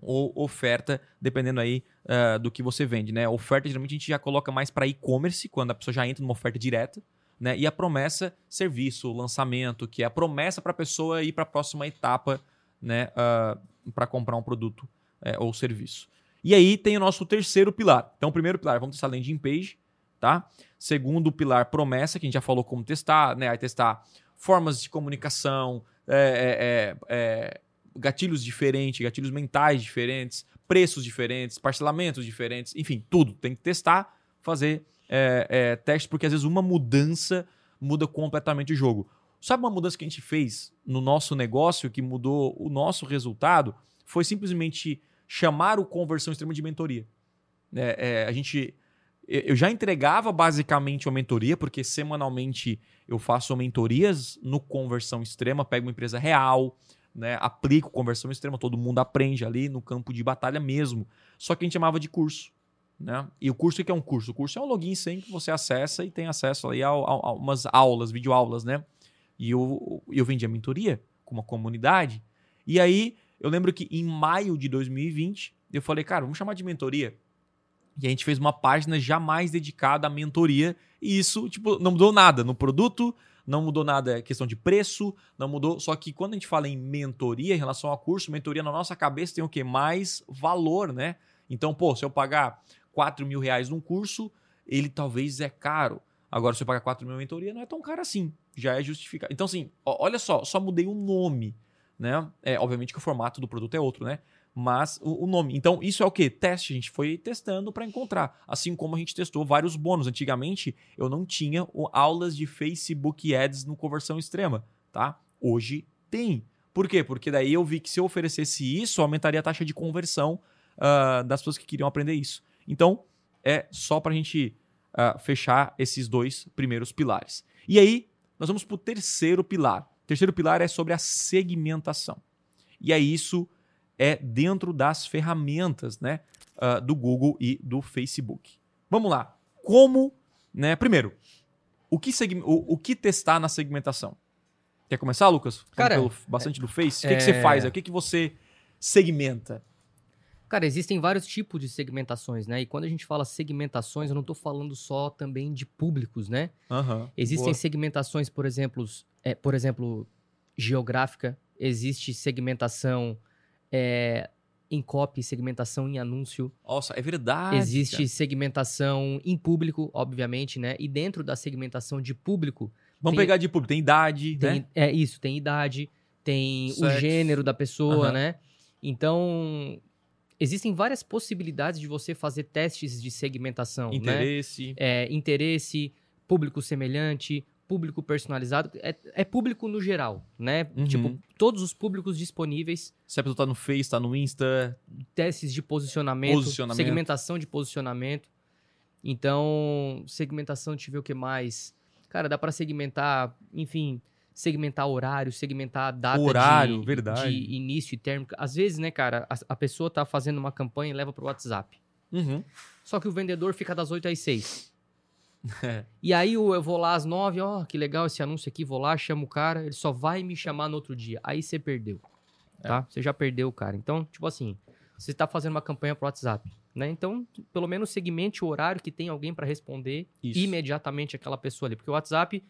ou oferta, dependendo aí ah, do que você vende, né? Oferta geralmente a gente já coloca mais para e-commerce, quando a pessoa já entra numa oferta direta, né? E a promessa, serviço, lançamento, que é a promessa para a pessoa ir para a próxima etapa, né? para comprar um produto eh, ou serviço. E aí tem o nosso terceiro pilar. Então, primeiro pilar, vamos testar landing page, tá? Segundo pilar, promessa, que a gente já falou como testar, né? Aí testar formas de comunicação, é, é, é, gatilhos diferentes, gatilhos mentais diferentes, preços diferentes, parcelamentos diferentes, enfim, tudo. Tem que testar, fazer é, é, teste, porque às vezes uma mudança muda completamente o jogo. Sabe uma mudança que a gente fez no nosso negócio que mudou o nosso resultado? Foi simplesmente chamar o conversão extrema de mentoria. É, é, a gente eu já entregava basicamente uma mentoria, porque semanalmente eu faço mentorias no conversão extrema, pego uma empresa real, né, aplico conversão extrema, todo mundo aprende ali no campo de batalha mesmo. Só que a gente chamava de curso. Né? E o curso o que é um curso? O curso é um login sem que você acessa e tem acesso aí a, a- a umas aulas, videoaulas, né? E eu, eu vendi a mentoria com uma comunidade. E aí eu lembro que em maio de 2020 eu falei, cara, vamos chamar de mentoria. E a gente fez uma página jamais dedicada à mentoria. E isso, tipo, não mudou nada no produto, não mudou nada a questão de preço, não mudou. Só que quando a gente fala em mentoria em relação ao curso, mentoria na nossa cabeça tem o quê? Mais valor, né? Então, pô, se eu pagar 4 mil reais num curso, ele talvez é caro. Agora, se eu pagar 4 mil em mentoria, não é tão caro assim. Já é justificado. Então, assim, olha só, só mudei o nome, né? É, obviamente que o formato do produto é outro, né? Mas o, o nome. Então, isso é o quê? Teste. A gente foi testando para encontrar. Assim como a gente testou vários bônus. Antigamente, eu não tinha aulas de Facebook Ads no conversão extrema, tá? Hoje tem. Por quê? Porque daí eu vi que se eu oferecesse isso, aumentaria a taxa de conversão ah, das pessoas que queriam aprender isso. Então, é só para a gente ah, fechar esses dois primeiros pilares. E aí, nós vamos para o terceiro pilar. O terceiro pilar é sobre a segmentação. E aí, isso é dentro das ferramentas né, ah, do Google e do Facebook. Vamos lá. Como, né? Primeiro, o que, o, o que testar na segmentação? Quer começar, Lucas? Falando Cara, pelo- bastante do Face. O que, que você é- faz? O que, que você segmenta? Cara, existem vários tipos de segmentações, né? E quando a gente fala segmentações, eu não tô falando só também de públicos, né? Aham. Existem Boa. segmentações, por exemplo, é, por exemplo, geográfica, existe segmentação é, em copy, segmentação em anúncio, Nossa, é verdade. existe cara. segmentação em público, obviamente, né? E dentro da segmentação de público, Vamos tem- pegar de público. Tem idade, tem, né? é isso, tem idade, tem Sexo. o gênero da pessoa, Aham. né? Então, existem várias possibilidades de você fazer testes de segmentação, né? Interesse. É, interesse, público semelhante, público personalizado, é, é público no geral, né? Uhum. Tipo, todos os públicos disponíveis, Se a pessoa tá no Face, tá no Insta. testes de posicionamento, Posicionamento. segmentação de posicionamento. Então, segmentação, deixa eu ver o que mais. Cara, dá pra segmentar, enfim, segmentar horário, segmentar data Horário, de, verdade. de início e término. Às vezes, né, cara, a, a pessoa tá fazendo uma campanha e leva pro WhatsApp. Uhum. Só que o vendedor fica das 8 às 6. E aí eu eu vou lá às 9, ó, que legal esse anúncio aqui, vou lá, chamo o cara, ele só vai me chamar no outro dia. Aí você perdeu. É. Tá? Você já perdeu o cara. Então, tipo assim, você tá fazendo uma campanha pro WhatsApp, né? Então, pelo menos segmente o horário que tem alguém para responder Isso. imediatamente aquela pessoa ali, porque o WhatsApp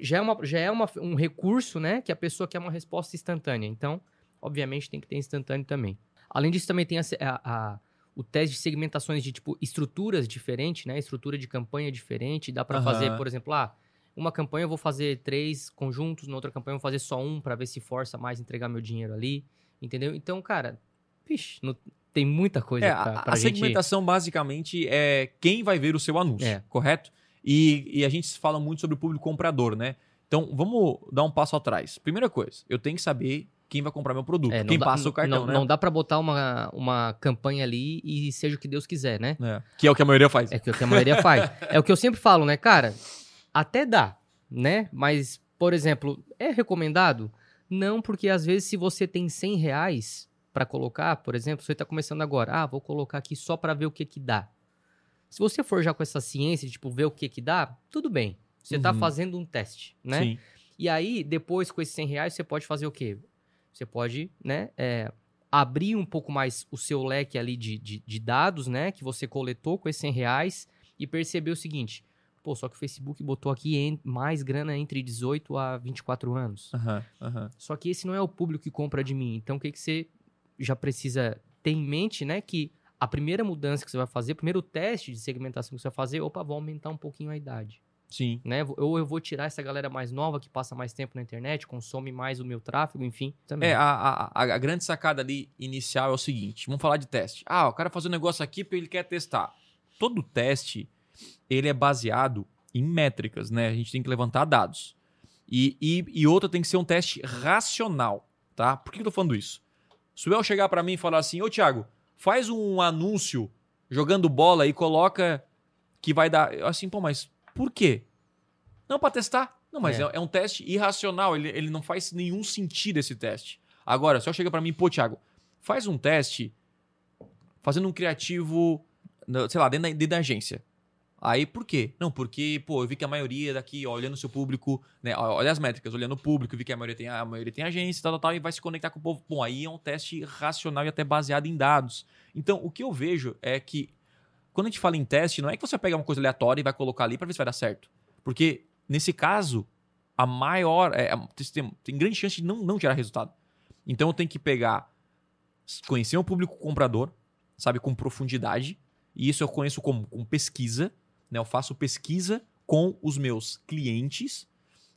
já é, uma, já é uma, um recurso, né, que a pessoa quer uma resposta instantânea. Então, obviamente tem que ter instantâneo também. Além disso, também tem a, a- a- o teste de segmentações de tipo estruturas diferentes, né? Estrutura de campanha diferente. Dá para Aham. fazer, por exemplo, ah, uma campanha eu vou fazer três conjuntos, na outra campanha eu vou fazer só um para ver se força mais entregar meu dinheiro ali, entendeu? Então, cara, não- tem muita coisa É, pra, a, pra a gente... segmentação basicamente é quem vai ver o seu anúncio, É. correto? E, e a gente fala muito sobre o público comprador, né? Então vamos dar um passo atrás. Primeira coisa, eu tenho que saber quem vai comprar meu produto, É, quem dá- passa o cartão, não, né? Não dá pra botar uma, uma campanha ali e seja o que Deus quiser, né? É, Que é o que a maioria faz. É o que a maioria faz. É o que eu sempre falo, né, cara? Até dá, né? Mas, por exemplo, é recomendado? Não, porque às vezes se você tem 100 reais pra colocar, por exemplo, você tá começando agora, ah, vou colocar aqui só pra ver o que que dá. Se você for já com essa ciência de, tipo, ver o que que dá, tudo bem. Você tá Uhum. fazendo um teste, né? Sim. E aí, depois, com esses 100 reais, você pode fazer o quê? Você pode, né, é, abrir um pouco mais o seu leque ali de, de, de dados, né, que você coletou com esses 100 reais e perceber o seguinte, pô, só que o Facebook botou aqui en- mais grana entre 18 a 24 anos. Aham, aham. Só que esse não é o público que compra de mim. Então, o que, que você já precisa ter em mente, né, que a primeira mudança que você vai fazer, o primeiro teste de segmentação que você vai fazer, opa, vou aumentar um pouquinho a idade Sim. né? Ou eu vou tirar essa galera mais nova que passa mais tempo na internet, consome mais o meu tráfego, enfim. Também. É, a, a, a- grande sacada ali inicial é o seguinte: vamos falar de teste. Ah, o cara faz um negócio aqui porque ele quer testar. Todo teste ele é baseado em métricas, né? A gente tem que levantar dados. E, e, e outra tem que ser um teste racional, tá? Por que eu tô falando isso? Se o El chegar pra mim e falar assim, ô Thiago, faz um anúncio jogando bola e coloca que vai dar. Eu Assim, pô, mas por quê? Não, pra testar. Não, mas é, É. é um teste irracional. Ele, ele não faz nenhum sentido esse teste. Agora, eu chega pra mim, pô, Thiago, faz um teste fazendo um criativo, sei lá, dentro da, dentro da agência. Aí, por quê? Não, porque, pô, eu vi que a maioria daqui, ó, olhando o seu público, né, olha as métricas, olhando o público, vi que a maioria tem, a maioria tem agência, tal, tal, tal, e vai se conectar com o povo. Bom, aí é um teste racional e até baseado em dados. Então, o que eu vejo é que, quando a gente fala em teste, não é que você vai pegar uma coisa aleatória e vai colocar ali pra ver se vai dar certo. Porque, nesse caso, a maior, é, tem, tem grande chance de não, não gerar resultado. Então, eu tenho que pegar, conhecer o público comprador, sabe, com profundidade, e isso eu conheço como com pesquisa, né? Eu faço pesquisa com os meus clientes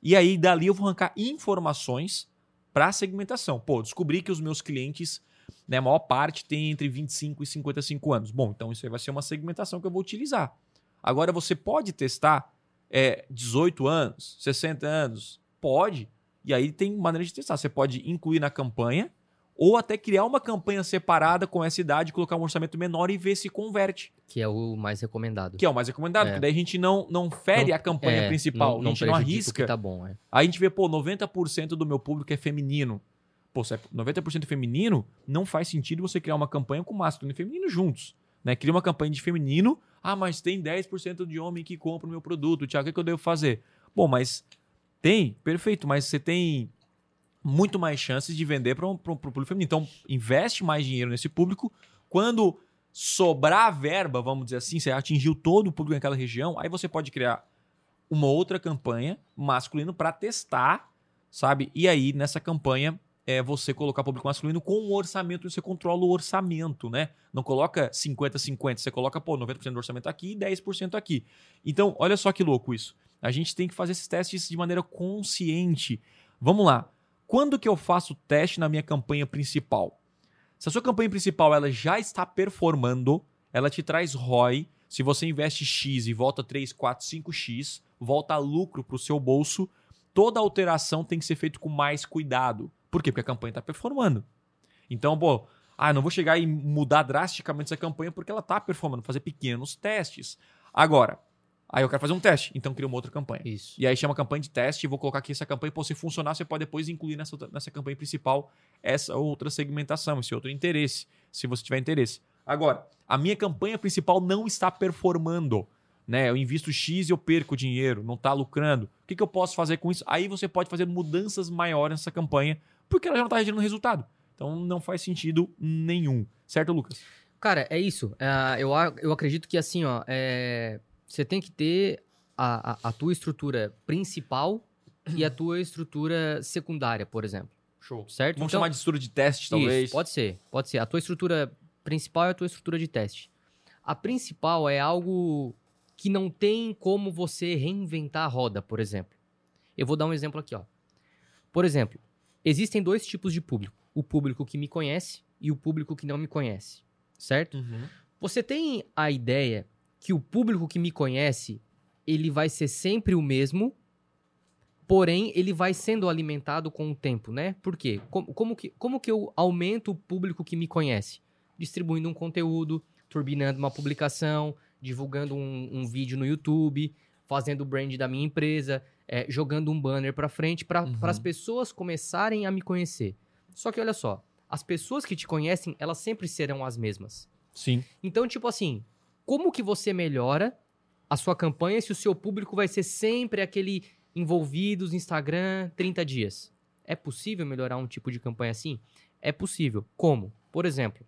e aí dali eu vou arrancar informações para segmentação. Pô, descobri que os meus clientes, né, a maior parte tem entre 25 e 55 anos. Bom, então isso aí vai ser uma segmentação que eu vou utilizar. Agora você pode testar é, 18 anos, 60 anos, pode. E aí tem maneira de testar. Você pode incluir na campanha ou até criar uma campanha separada com essa idade, colocar um orçamento menor e ver se converte. Que é o mais recomendado. Que é o mais recomendado, É. porque daí a gente não, não fere Não- a campanha É, principal, a gente não arrisca. tá bom, é. Aí a gente vê, pô, 90% do meu público é feminino. Pô, se é 90% feminino, não faz sentido você criar uma campanha com masculino e feminino juntos. Né? Cria uma campanha de feminino, ah, mas tem 10% de homem que compra o meu produto, Tiago, o que, que eu devo fazer? Bom, mas tem, perfeito, mas você tem muito mais chances de vender para o público feminino. Então, investe mais dinheiro nesse público. Quando sobrar verba, vamos dizer assim, você atingiu todo o público naquela região, aí você pode criar uma outra campanha masculino para testar, sabe? E aí, nessa campanha, é você colocar público masculino com um orçamento, você controla o orçamento, né? Não coloca 50-50, você coloca, pô, 90% do orçamento aqui e 10% aqui. Então, olha só que louco isso. A gente tem que fazer esses testes de maneira consciente. Vamos lá. Quando que eu faço teste na minha campanha principal? Se a sua campanha principal ela já está performando, ela te traz ROI. Se você investe X e volta 3, 4, 5X, volta lucro para o seu bolso, toda alteração tem que ser feita com mais cuidado. Por quê? Porque a campanha está performando. Então, pô, ah, não vou chegar e mudar drasticamente essa campanha porque ela está performando, fazer pequenos testes. Agora, aí eu quero fazer um teste, então cria uma outra campanha. Isso. E aí chama campanha de teste, vou colocar aqui essa campanha, pô, se funcionar, você pode depois incluir nessa, nessa campanha principal essa outra segmentação, esse outro interesse, se você tiver interesse. Agora, a minha campanha principal não está performando. Né? Eu invisto X e eu perco dinheiro, não está lucrando. O que, que eu posso fazer com isso? Aí você pode fazer mudanças maiores nessa campanha, porque ela já não está gerando resultado. Então não faz sentido nenhum. Certo, Lucas? Cara, é isso. É, eu, eu acredito que assim, ó, é, você tem que ter a, a, a tua estrutura principal e a tua estrutura secundária, por exemplo. Show. Certo? Vamos Então- chamar de estrutura de teste, talvez. Isso, pode ser, pode ser. A tua estrutura principal é a tua estrutura de teste. A principal é algo que não tem como você reinventar a roda, por exemplo. Eu vou dar um exemplo aqui, ó. Por exemplo, existem dois tipos de público: o público que me conhece e o público que não me conhece, certo? Uhum. Você tem a ideia que o público que me conhece, ele vai ser sempre o mesmo, porém ele vai sendo alimentado com o tempo, né? Por quê? Como, como, que, como que eu aumento o público que me conhece? Distribuindo um conteúdo, turbinando uma publicação, divulgando um, um vídeo no YouTube, fazendo o brand da minha empresa, é, jogando um banner pra frente para Uhum. as pessoas começarem a me conhecer. Só que olha só, as pessoas que te conhecem, elas sempre serão as mesmas. Sim. Então, tipo assim, como que você melhora a sua campanha se o seu público vai ser sempre aquele envolvidos no Instagram 30 dias? É possível melhorar um tipo de campanha assim? É possível. Como? Por exemplo,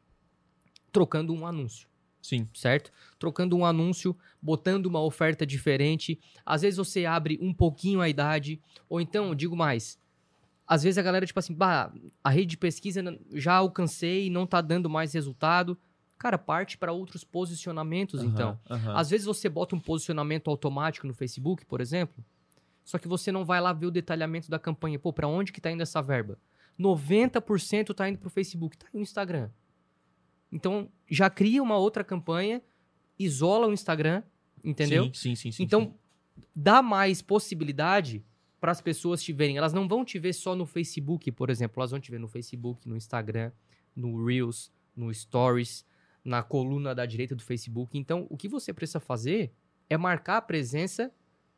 trocando um anúncio Sim. certo? Trocando um anúncio, botando uma oferta diferente. Às vezes você abre um pouquinho a idade, ou então, digo mais, às vezes a galera, tipo assim, bah, a rede de pesquisa já alcancei não tá dando mais resultado. Cara, parte para outros posicionamentos, então. Aham, aham. Às vezes você bota um posicionamento automático no Facebook, por exemplo, só que você não vai lá ver o detalhamento da campanha. Pô, para onde que tá indo essa verba? 90% tá indo pro Facebook, tá aí o Instagram. Então, já cria uma outra campanha, isola o Instagram, entendeu? Sim, sim, sim. sim, então, sim. dá mais possibilidade para as pessoas te verem. Elas não vão te ver só no Facebook, por exemplo. Elas vão te ver no Facebook, no Instagram, no Reels, no Stories, na coluna da direita do Facebook. Então, o que você precisa fazer é marcar a presença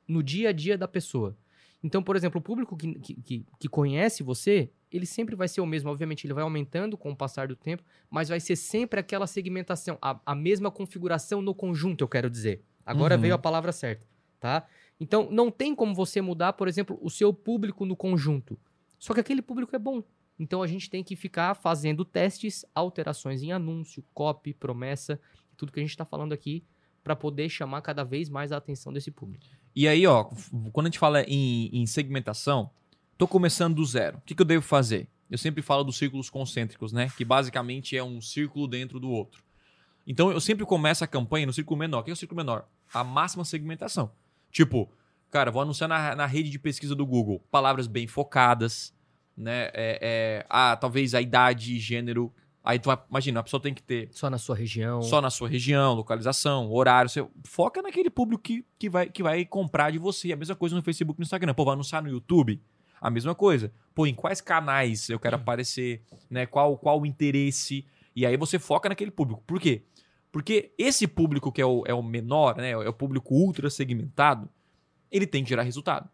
no dia a dia da pessoa. Então, por exemplo, o público que, que, que- conhece você, ele sempre vai ser o mesmo. Obviamente, ele vai aumentando com o passar do tempo, mas vai ser sempre aquela segmentação, a, a mesma configuração no conjunto, eu quero dizer. Agora Uhum. veio a palavra certa, tá? Então, não tem como você mudar, por exemplo, o seu público no conjunto. Só que aquele público é bom. Então, a gente tem que ficar fazendo testes, alterações em anúncio, copy, promessa, tudo que a gente está falando aqui, para poder chamar cada vez mais a atenção desse público. E aí, ó, quando a gente fala em, em segmentação, tô começando do zero. O que, que eu devo fazer? Eu sempre falo dos círculos concêntricos, né? Que basicamente é um círculo dentro do outro. Então eu sempre começo a campanha no círculo menor. O que é o círculo menor? A máxima segmentação. Tipo, cara, vou anunciar na, na rede de pesquisa do Google palavras bem focadas, né? É, é, ah, talvez a idade, gênero. Aí tu vai, imagina, a pessoa tem que ter Só na sua região. só na sua região, localização, horário. Você foca naquele público que, que, vai, que vai comprar de você. A mesma coisa no Facebook e no Instagram. Pô, vai anunciar no YouTube? A mesma coisa. Pô, em quais canais eu quero aparecer? Né? Qual, qual o interesse? E aí você foca naquele público. Por quê? Porque esse público que é o, é o menor, né? É o público ultra segmentado, ele tem que gerar resultado.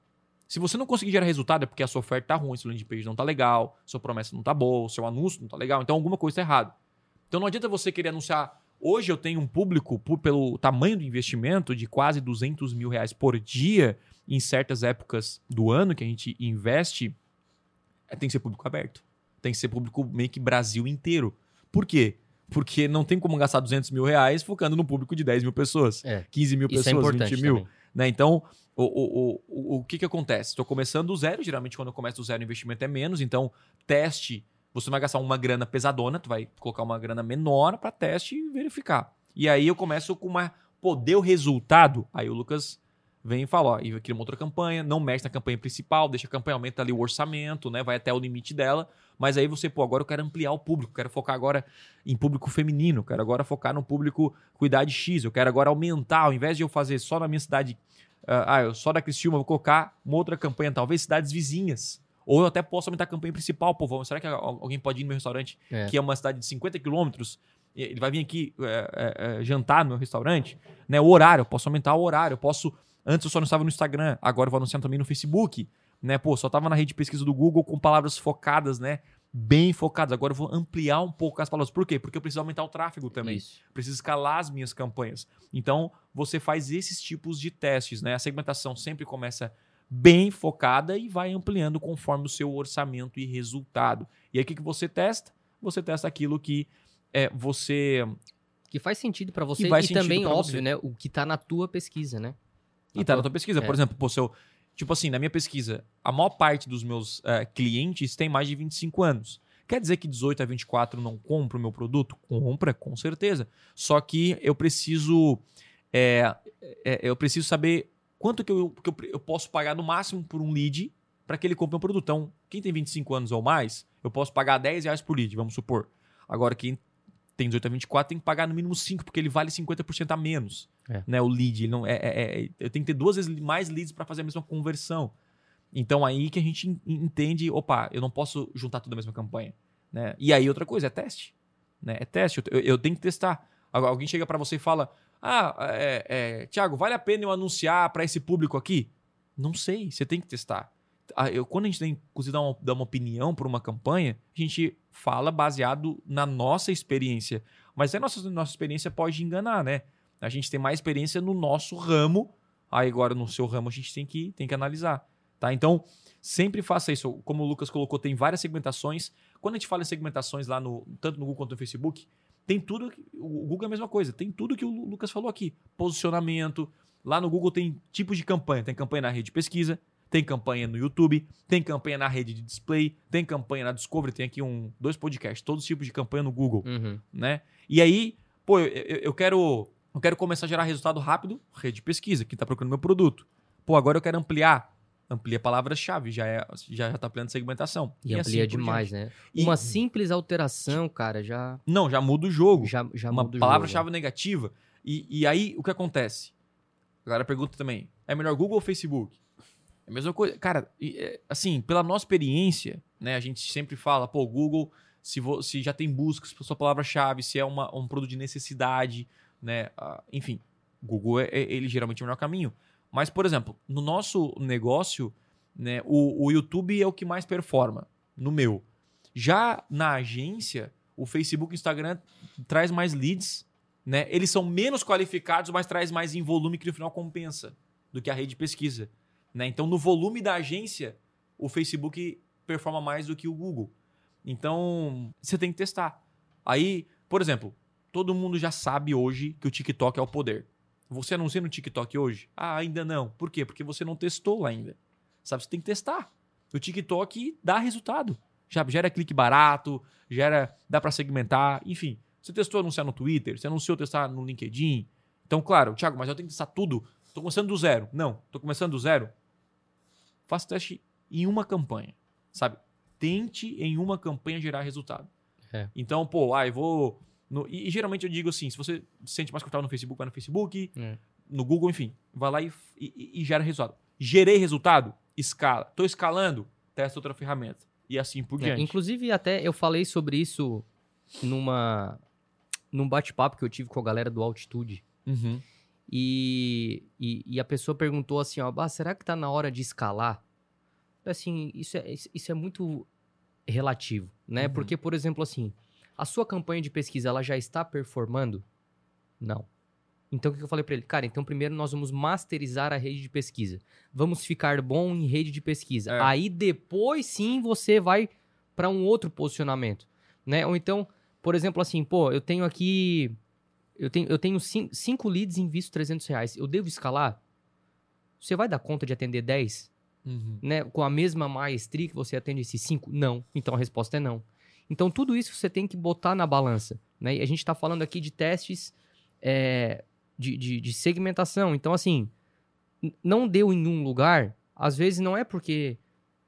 Se você não conseguir gerar resultado é porque a sua oferta tá ruim, seu landing page não tá legal, sua promessa não tá boa, seu anúncio não tá legal, então alguma coisa tá errada. Então não adianta você querer anunciar. Hoje eu tenho um público, por- pelo tamanho do investimento, de quase 200 mil reais por dia em certas épocas do ano que a gente investe. é, Tem que ser público aberto. Tem que ser público meio que Brasil inteiro. Por quê? Porque não tem como gastar 200 mil reais focando no público de 10 mil pessoas, É, 15 mil isso é pessoas, importante 20 mil. Né? Então, o, o, o, o, que, que acontece? Estou começando do zero. Geralmente, quando eu começo do zero, o investimento é menos. Então, teste. Você vai gastar uma grana pesadona, tu vai colocar uma grana menor para teste e verificar. E aí eu começo com uma. Pô, deu resultado. Aí o Lucas vem e fala, ó, e cria uma outra campanha, não mexe na campanha principal, deixa a campanha, aumenta ali o orçamento, né? Vai até o limite dela, mas aí você, pô, agora eu quero ampliar o público, quero focar agora em público feminino, quero agora focar no público com idade X, eu quero agora aumentar, ao invés de eu fazer só na minha cidade, ah, eu só da Criciúma, vou colocar uma outra campanha, talvez cidades vizinhas. Ou eu até posso aumentar a campanha principal, vamos, será que alguém pode ir no meu restaurante, é. que é uma cidade de 50 quilômetros, ele vai vir aqui é, é, jantar no meu restaurante, né? O horário, eu posso aumentar o horário, eu posso Antes eu só não estava no Instagram, agora eu vou anunciando também no Facebook. Né? Pô, só estava na rede de pesquisa do Google com palavras focadas, né? Bem focadas. Agora eu vou ampliar um pouco as palavras. Por quê? Porque eu preciso aumentar o tráfego também. Isso. Preciso escalar as minhas campanhas. Então, você faz esses tipos de testes, né? A segmentação sempre começa bem focada e vai ampliando conforme o seu orçamento e resultado. E aí o que, que você testa? Você testa aquilo que é, você que faz sentido para você e também óbvio, você. né, o que está na tua pesquisa, né? E tá na tua pesquisa. É. Por exemplo, pô, se eu, tipo assim, na minha pesquisa, a maior parte dos meus uh, clientes tem mais de 25 anos. Quer dizer que 18 a 24 não compra o meu produto? Compra, com certeza. Só que eu preciso. É, é, eu preciso saber quanto que, eu, que eu, eu, posso pagar no máximo por um lead para que ele compre um produto. Então, quem tem 25 anos ou mais, eu posso pagar 10 reais por lead, vamos supor. Agora, quem tem 18 a 24 tem que pagar no mínimo 5, porque ele vale 50% a menos. É. Né, o lead. Não, é, é, é, eu tenho que ter duas vezes mais leads para fazer a mesma conversão. Então aí que a gente entende, opa, eu não posso juntar tudo na mesma campanha. Né? E aí outra coisa, é teste. Né? É teste, eu, eu tenho que testar. Alguém chega para você e fala, ah, é, é, Thiago, vale a pena eu anunciar para esse público aqui? Não sei, você tem que testar. Eu, quando a gente tem, inclusive, dar uma, dar uma opinião por uma campanha, a gente fala baseado na nossa experiência. Mas a nossa, nossa experiência pode enganar, né? A gente tem mais experiência no nosso ramo, aí agora no seu ramo a gente tem que, tem que analisar. Tá? Então, sempre faça isso. Como o Lucas colocou, tem várias segmentações. Quando a gente fala em segmentações lá no tanto no Google quanto no Facebook, tem tudo. O Google é a mesma coisa, tem tudo que o Lucas falou aqui. Posicionamento. Lá no Google tem tipos de campanha. Tem campanha na rede de pesquisa, tem campanha no YouTube, tem campanha na rede de display, tem campanha na Discovery, tem aqui um, dois podcasts, todos os tipos de campanha no Google, uhum. né? E aí, pô, eu, eu, quero eu quero começar a gerar resultado rápido, rede de pesquisa, que está procurando meu produto. Pô, agora eu quero ampliar. Amplia palavras-chave, já é, já está ampliando segmentação. E, e amplia assim demais, né? E... Uma simples alteração, cara, já. Não, já muda o jogo. Já, já Uma palavra-chave negativa. E, e aí, o que acontece? Agora pergunta também: é melhor Google ou Facebook? É a mesma coisa. Cara, é, assim, pela nossa experiência, né, a gente sempre fala, pô, Google, se, se já tem buscas para sua palavra-chave, se é uma, um produto de necessidade, né? Enfim, Google é, é, ele geralmente é o melhor caminho. Mas, por exemplo, no nosso negócio, né, o, o YouTube é o que mais performa, no meu. Já na agência, o Facebook e o Instagram traz mais leads, né? Eles são menos qualificados, mas traz mais em volume que no final compensa do que a rede de pesquisa. Né? Então, no volume da agência, o Facebook performa mais do que o Google. Então, você tem que testar. Aí, por exemplo, Todo mundo já sabe hoje que o TikTok é o poder. Você anuncia no TikTok hoje? Ah, ainda não. Por quê? Porque você não testou lá ainda. Sabe, você tem que testar. O TikTok dá resultado. Já gera clique barato, gera, dá para segmentar, enfim. Você testou anunciar no Twitter, você anunciou testar no LinkedIn. Então, claro, Thiago, mas eu tenho que testar tudo. Estou começando do zero. Não, estou começando do zero. Faça teste em uma campanha, sabe? Tente em uma campanha gerar resultado. É. Então, pô, ah, eu vou no, e, e, geralmente eu digo assim: se você se sente mais confortável no Facebook, vai no Facebook, é. no Google, enfim, vai lá e, e, e, gera resultado. Gerei resultado? Escala. Estou escalando? Testa outra ferramenta. E assim por é, diante. Inclusive, até eu falei sobre isso numa num bate-papo que eu tive com a galera do Altitude. Uhum. E, e, e, a pessoa perguntou assim: ó, bah, será que está na hora de escalar? Assim, isso é, isso é muito relativo, né? Uhum. Porque, por exemplo, assim, a sua campanha de pesquisa ela já está performando? Não. Então o que eu falei para ele? Cara, então primeiro nós vamos masterizar a rede de pesquisa. Vamos ficar bom em rede de pesquisa. É. Aí depois sim você vai para um outro posicionamento, né? Ou então, por exemplo, assim, pô, eu tenho aqui eu tenho, eu tenho cinco, leads e invisto 300 reais. Eu devo escalar? Você vai dar conta de atender 10? Uhum. Né? Com a mesma maestria que você atende esses cinco? Não. Então a resposta é não. Então, tudo isso você tem que botar na balança. Né? E a gente está falando aqui de testes é, de, de, de, segmentação. Então, assim, não deu em um lugar, às vezes não é porque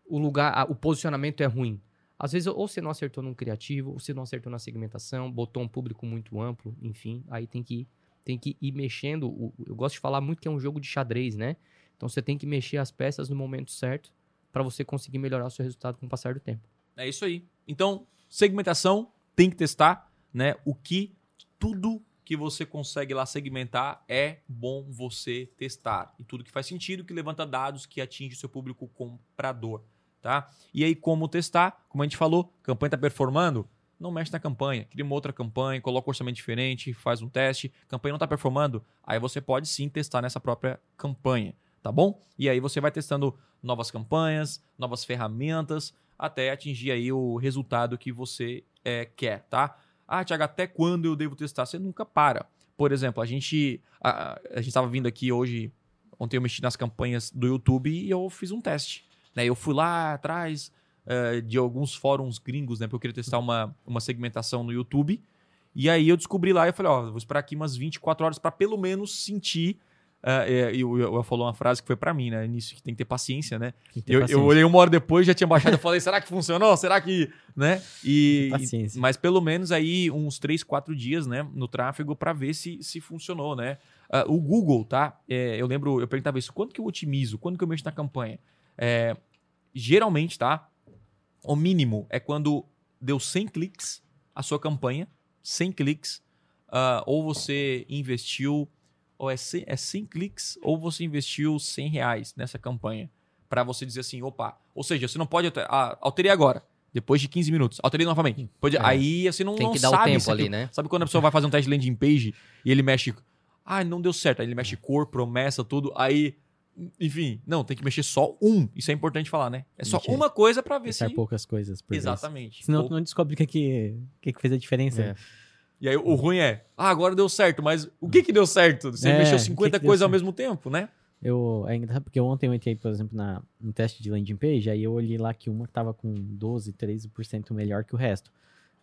o lugar, o posicionamento é ruim. Às vezes ou você não acertou num criativo, ou você não acertou na segmentação, botou um público muito amplo, enfim, aí tem que tem que ir mexendo. Eu gosto de falar muito que é um jogo de xadrez, né? Então você tem que mexer as peças no momento certo para você conseguir melhorar o seu resultado com o passar do tempo. É isso aí. Então, segmentação, tem que testar, né? O que tudo que você consegue lá segmentar é bom você testar. E tudo que faz sentido, que levanta dados, que atinge o seu público comprador, tá? E aí, como testar? Como a gente falou, campanha tá performando? Não mexe na campanha, cria uma outra campanha, coloca um orçamento diferente, faz um teste. Campanha não tá performando? Aí você pode sim testar nessa própria campanha, tá bom? E aí você vai testando novas campanhas, novas ferramentas, até atingir aí o resultado que você é, quer, tá? Ah, Thiago, até quando eu devo testar? Você nunca para. Por exemplo, a gente a, a gente estava vindo aqui hoje, ontem eu mexi nas campanhas do YouTube e eu fiz um teste. Né? Eu fui lá atrás eh, de alguns fóruns gringos, né? Porque eu queria testar uma, uma segmentação no YouTube. E aí eu descobri lá e falei, ó, vou esperar aqui umas 24 horas para pelo menos sentir. Eh, e o eu falou uma frase que foi para mim, né? Nisso que tem que ter paciência, né? Ter Eu, eu paciência. olhei uma hora depois, já tinha baixado, eu falei, será que funcionou? Será que, né? E, Paciência. e- mas pelo menos aí uns 3, 4 dias, né, no tráfego para ver se, se funcionou, né? Ah, o Google, tá? É, eu lembro, eu perguntava isso, quando que eu otimizo? Quando que eu mexo na campanha? É, geralmente, tá? O mínimo é quando deu 100 cliques a sua campanha, 100 cliques, ah, ou você investiu, ou é 100, é 100 cliques, ou você investiu 100 reais nessa campanha, para você dizer assim, opa, ou seja, você não pode, alter- ah, alterei agora, depois de 15 minutos, alterei novamente. Pode, É. Aí você não, Tem não que dar o sabe tempo se ali, né? Sabe quando a pessoa vai fazer um teste de landing page e ele mexe, ah, não deu certo, aí ele mexe cor, promessa, tudo, aí, enfim, não, tem que mexer só um, isso é importante falar, né? É só Mexer. uma coisa para ver Testar se... poucas coisas por vez. Exatamente. Senão Ou- tu não descobre o que, que, o que, que fez a diferença. É. E aí o ruim é, ah, agora deu certo, mas o que que deu certo? Você É, mexeu o que 50 que deu coisas ao mesmo tempo, né? Eu, é engraçado porque ontem eu entrei, por exemplo, na, no teste de landing page, aí eu olhei lá que uma tava com 12, 13% melhor que o resto.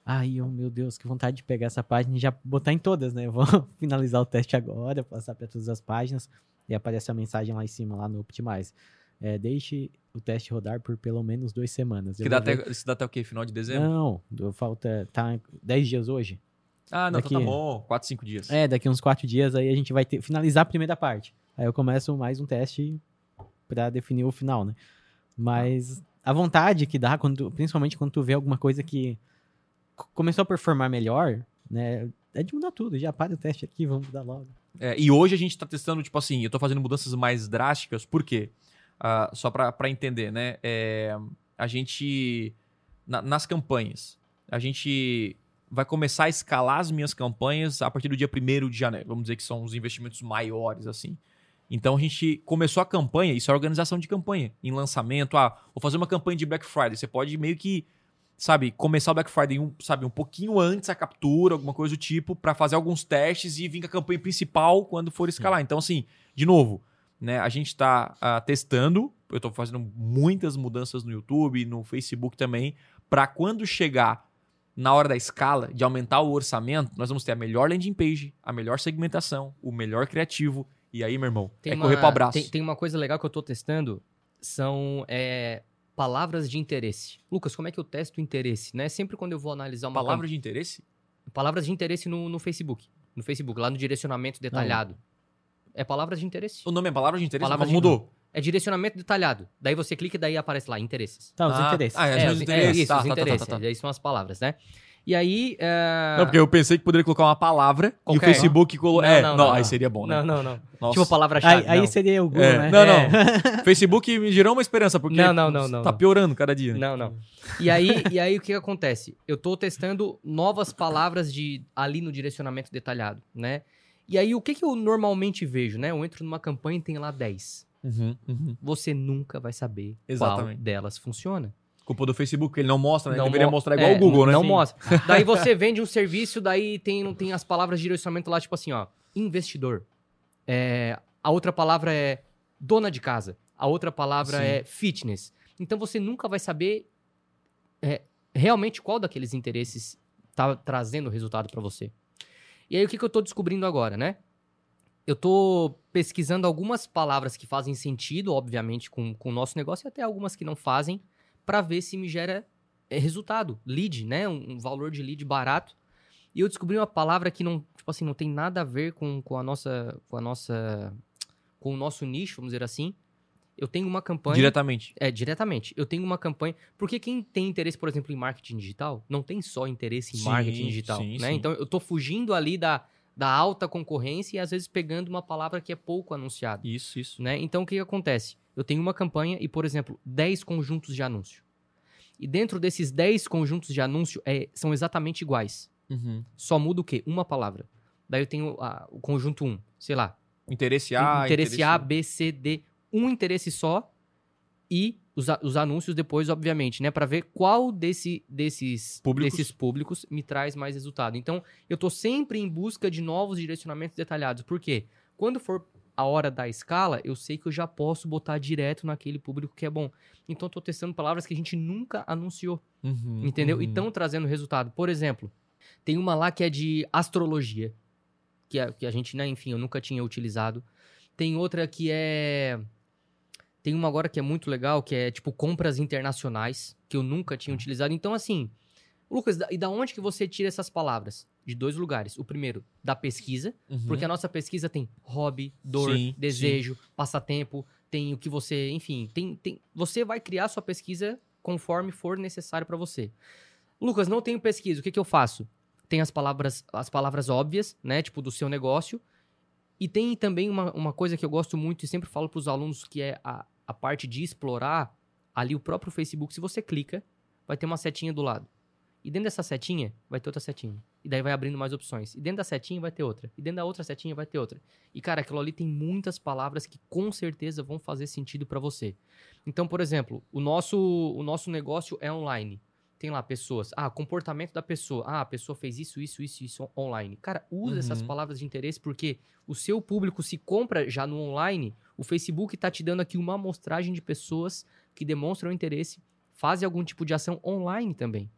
Aí eu, meu Deus, que vontade de pegar essa página e já botar em todas, né? Vou finalizar o teste agora, passar para todas as páginas e aparece a mensagem lá em cima, lá no Optimize. É, deixe o teste rodar por pelo menos duas semanas. Eu Que dá ver- até, isso dá até o quê? Final de dezembro? Não, falta. Tá 10 dias hoje. Ah, não, então tá Daqui- bom. 4, 5 dias. É, daqui uns quatro dias aí a gente vai ter, finalizar a primeira parte. Aí eu começo mais um teste pra definir o final, né? Mas a vontade que dá, quando, principalmente quando tu vê alguma coisa que começou a performar melhor, né? É de mudar tudo. Já para o teste aqui, vamos mudar logo. É, e hoje a gente tá testando, tipo assim, eu tô fazendo mudanças mais drásticas, por quê? Ah, só pra, pra entender, né? É, a gente. na- nas campanhas, a gente vai começar a escalar as minhas campanhas a partir do dia 1 de janeiro. Vamos dizer que são os investimentos maiores, assim. Então a gente começou a campanha, isso é organização de campanha, em lançamento. Ah, vou fazer uma campanha de Black Friday. Você pode meio que, sabe, começar o Black Friday, um, sabe, um pouquinho antes a captura, alguma coisa do tipo, pra fazer alguns testes e vir com a campanha principal quando for escalar. Então, assim, de novo, né, a gente tá ah, testando, eu tô fazendo muitas mudanças no YouTube, no Facebook também, pra quando chegar na hora da escala, de aumentar o orçamento, nós vamos ter a melhor landing page, a melhor segmentação, o melhor criativo. E aí, meu irmão, Tem é uma- correr pro abraço. Tem, tem uma coisa legal que eu tô testando, são é, palavras de interesse. Lucas, como é que eu testo interesse? Né? Sempre quando eu vou analisar uma Palavra de interesse? palavras de interesse no, no Facebook. No Facebook, lá no direcionamento detalhado. É palavras de interesse. O nome é palavra de interesse, Palavra mas de- mudou. É direcionamento detalhado. Daí você clica e daí aparece lá, interesses. Tá, os Ah, interesses. ah, é, É, os interesses. é, isso, Tá, os tá, tá, interesses. tá, tá. Daí são as palavras, né? E aí... é, Não, porque eu pensei que poderia colocar uma palavra e Qualquer. o Facebook colocou. É, não, não, não, aí seria bom, né? Não, não, não. Nossa. Tipo a palavra-chave. Aí, aí seria o Google, É, né? Não, É. não. Facebook me gerou uma esperança, porque Não, não, não, não, tá piorando cada dia. Não, não. E aí, e aí o que, que acontece? Eu tô testando novas palavras de ali no direcionamento detalhado, né? E aí o que, que eu normalmente vejo, né? Eu entro numa campanha e tem lá 10. Uhum, uhum. Você nunca vai saber Exatamente. qual delas funciona. Culpa do Facebook, que ele não mostra, né? Não Ele deveria mo- mostrar igual é, o Google, né? Não Sim. mostra. Daí você vende um serviço, daí tem, tem as palavras de direcionamento lá, tipo assim, ó, investidor. É, a outra palavra é dona de casa. A outra palavra Sim. é fitness. Então você nunca vai saber é, realmente qual daqueles interesses tá trazendo o resultado para você. E aí o que, que eu tô descobrindo agora, né? Eu tô pesquisando algumas palavras que fazem sentido, obviamente, com, com o nosso negócio, e até algumas que não fazem, para ver se me gera é, resultado, lead, né? Um, um, valor de lead barato. E eu descobri uma palavra que não, tipo assim, não tem nada a ver com, com a nossa. com a nossa. com o nosso nicho, vamos dizer assim. Eu tenho uma campanha. Diretamente. É, diretamente. Eu tenho uma campanha. Porque quem tem interesse, por exemplo, em marketing digital, não tem só interesse em sim, marketing digital. Sim, né? Sim. Então eu tô fugindo ali da da alta concorrência e às vezes pegando uma palavra que é pouco anunciada. Isso, isso. Né? Então o que, que acontece? Eu tenho uma campanha e, por exemplo, 10 conjuntos de anúncio. E dentro desses 10 conjuntos de anúncio é, são exatamente iguais. Uhum. Só muda o quê? Uma palavra. Daí eu tenho a, o conjunto 1, sei lá. Interesse A, interesse, interesse A, B, C, D. Um interesse só e os, os anúncios depois, obviamente, né? Para ver qual desse, desses, públicos. desses públicos me traz mais resultado. Então, eu tô sempre em busca de novos direcionamentos detalhados. Por quê? Quando for a hora da escala, eu sei que eu já posso botar direto naquele público que é bom. Então, estou testando palavras que a gente nunca anunciou. Uhum, entendeu? Uhum. E estão trazendo resultado. Por exemplo, tem uma lá que é de astrologia. Que, é, que a gente, né, enfim, eu nunca tinha utilizado. Tem outra que é tem uma agora que é muito legal, que é tipo compras internacionais, que eu nunca tinha utilizado. Então, assim, Lucas, e da onde que você tira essas palavras? De dois lugares. O primeiro, da pesquisa, uhum. porque a nossa pesquisa tem hobby, dor, sim, desejo, sim. passatempo, tem o que você, enfim, tem, tem. Você vai criar sua pesquisa conforme for necessário para você. Lucas, não tenho pesquisa, o que, que eu faço? Tem as palavras, as palavras óbvias, né? Tipo, do seu negócio. E tem também uma, uma coisa que eu gosto muito e sempre falo para os alunos que é a, a parte de explorar, ali o próprio Facebook, se você clica, vai ter uma setinha do lado. E dentro dessa setinha vai ter outra setinha. E daí vai abrindo mais opções. E dentro da setinha vai ter outra. E dentro da outra setinha vai ter outra. E cara, aquilo ali tem muitas palavras que com certeza vão fazer sentido para você. Então, por exemplo, o nosso o nosso negócio é online tem lá pessoas. Ah, comportamento da pessoa. Ah, a pessoa fez isso, isso, isso, isso online. Cara, usa uhum. essas palavras de interesse porque o seu público se compra já no online. O Facebook está te dando aqui uma amostragem de pessoas que demonstram interesse, fazem algum tipo de ação online também.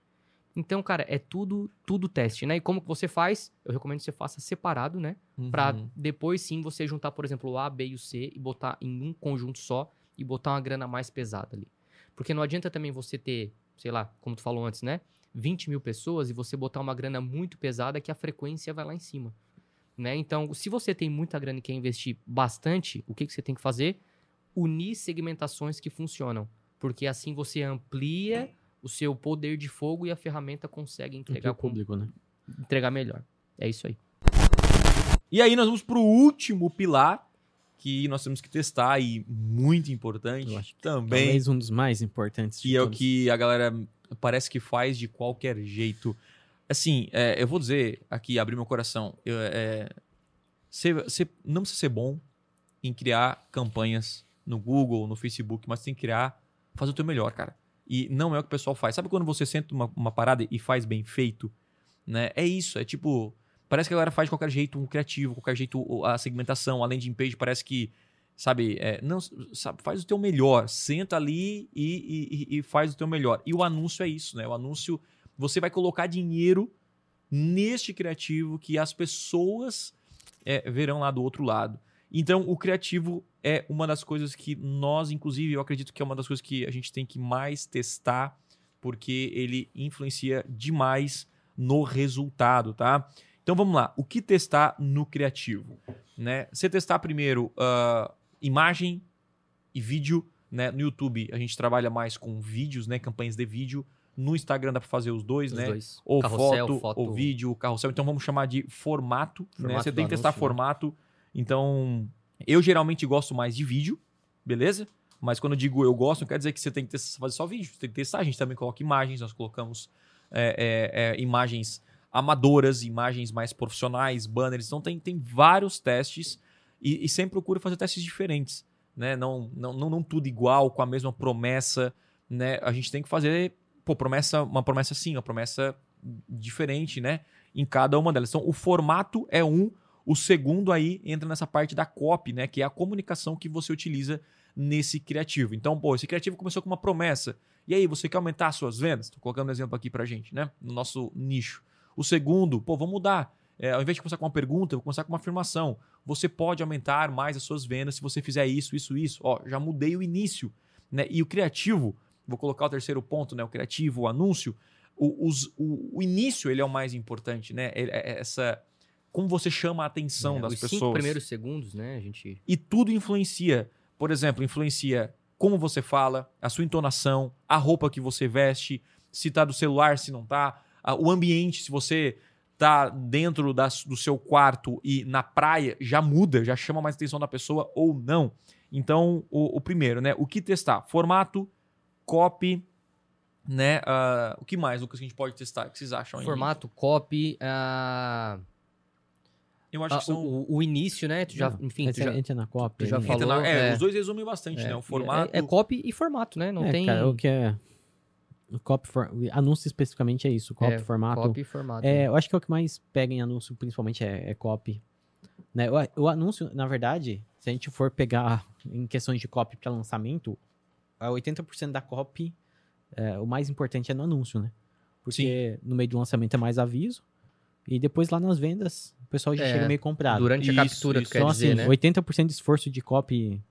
Então, cara, é tudo tudo teste, né? E como que você faz? Eu recomendo que você faça separado, né? Uhum. Para depois sim você juntar, por exemplo, o A, B e o C e botar em um conjunto só e botar uma grana mais pesada ali. Porque não adianta também você ter sei lá, como tu falou antes, né? 20 mil pessoas e você botar uma grana muito pesada que a frequência vai lá em cima. Né? Então, se você tem muita grana e quer investir bastante, o que, que você tem que fazer? Unir segmentações que funcionam. Porque assim você amplia o seu poder de fogo e a ferramenta consegue entregar o público, né? Entregar melhor. É isso aí. E aí nós vamos para o último pilar que nós temos que testar e muito importante Eu acho que também. Talvez um dos mais importantes. E é o que a galera parece que faz de qualquer jeito. Assim, é, eu vou dizer aqui, abrir meu coração. Eu, é, você, você não precisa ser bom em criar campanhas no Google, no Facebook, mas tem que criar, fazer o teu melhor, cara. E não é o que o pessoal faz. Sabe quando você senta uma, uma parada e faz bem feito? Né? É isso, é tipo Parece que a galera faz de qualquer jeito um criativo, qualquer jeito a segmentação, a landing page parece que, sabe, é, não, sabe, faz o teu melhor, senta ali e, e, e, faz o teu melhor. E o anúncio é isso, né? O anúncio, você vai colocar dinheiro neste criativo que as pessoas é, verão lá do outro lado. Então, o criativo é uma das coisas que nós, inclusive, eu acredito que é uma das coisas que a gente tem que mais testar, porque ele influencia demais no resultado, tá? Então vamos lá. O que testar no criativo? Né? Você testar primeiro uh, imagem e vídeo. Né? No YouTube a gente trabalha mais com vídeos, né? campanhas de vídeo. No Instagram dá para fazer os dois, os né? Dois. Ou carrossel, foto, foto, ou vídeo, carrossel. Então vamos chamar de formato. Né? formato né? Você tem que testar anúncio, né? formato. Então, eu geralmente gosto mais de vídeo, beleza? Mas quando eu digo eu gosto, não quer dizer que você tem que testar, fazer só vídeo. Você tem que testar. A gente também coloca imagens, nós colocamos é, é, é, imagens amadoras, imagens mais profissionais, banners. Então tem, tem vários testes e, e sempre procura fazer testes diferentes. Né? Não, não, não, não, tudo igual, com a mesma promessa. Né? A gente tem que fazer pô, promessa, uma promessa sim, uma promessa diferente né? em cada uma delas. Então o formato é um. O segundo aí entra nessa parte da copy, né? que é a comunicação que você utiliza nesse criativo. Então, pô, esse criativo começou com uma promessa. E aí, você quer aumentar suas vendas? Estou colocando um exemplo aqui pra gente, né? No nosso nicho. O segundo, pô, vamos mudar. é, ao invés de começar com uma pergunta, eu vou começar com uma afirmação. Você pode aumentar mais as suas vendas se você fizer isso, isso, isso. Ó, já mudei o início. Né? E o criativo, vou colocar o terceiro ponto, né? O criativo, o anúncio. O, os, o, o início ele é o mais importante, né? É, é essa como você chama a atenção É, das os pessoas. cinco primeiros segundos, né? A gente. E tudo influencia. Por exemplo, influencia como você fala, a sua entonação, a roupa que você veste, se tá do celular, se não tá, o ambiente, se você tá dentro da- do seu quarto e na praia, já muda, já chama mais atenção da pessoa ou não. Então, o, o primeiro, né? O que testar? Formato, copy, né? ah, o que mais, Lucas, que a gente pode testar? O que vocês acham aí? Formato, copy, ah, Eu acho ah, que são... o, o início, né? Tu já, Não, enfim, tu Entra, já, entra na cópia. tu já falou. Entra na- é, é. os dois resumem bastante, é, né? O formato... É, é copy e formato, né? Não É, tem. cara, o que é. Copy for... Anúncio especificamente é isso. Copy, É, formato. Copy formato. É, eu acho que é o que mais pega em anúncio, principalmente, é, é copy. Né? O, o anúncio, na verdade, se a gente for pegar em questões de copy para lançamento, a 80% da copy, é, o mais importante é no anúncio, né? Porque no meio do lançamento é mais aviso, e depois lá nas vendas, o pessoal já É, chega meio comprado. Durante a Isso, captura, isso. tu quer então, dizer, assim, né? 80% de esforço de copy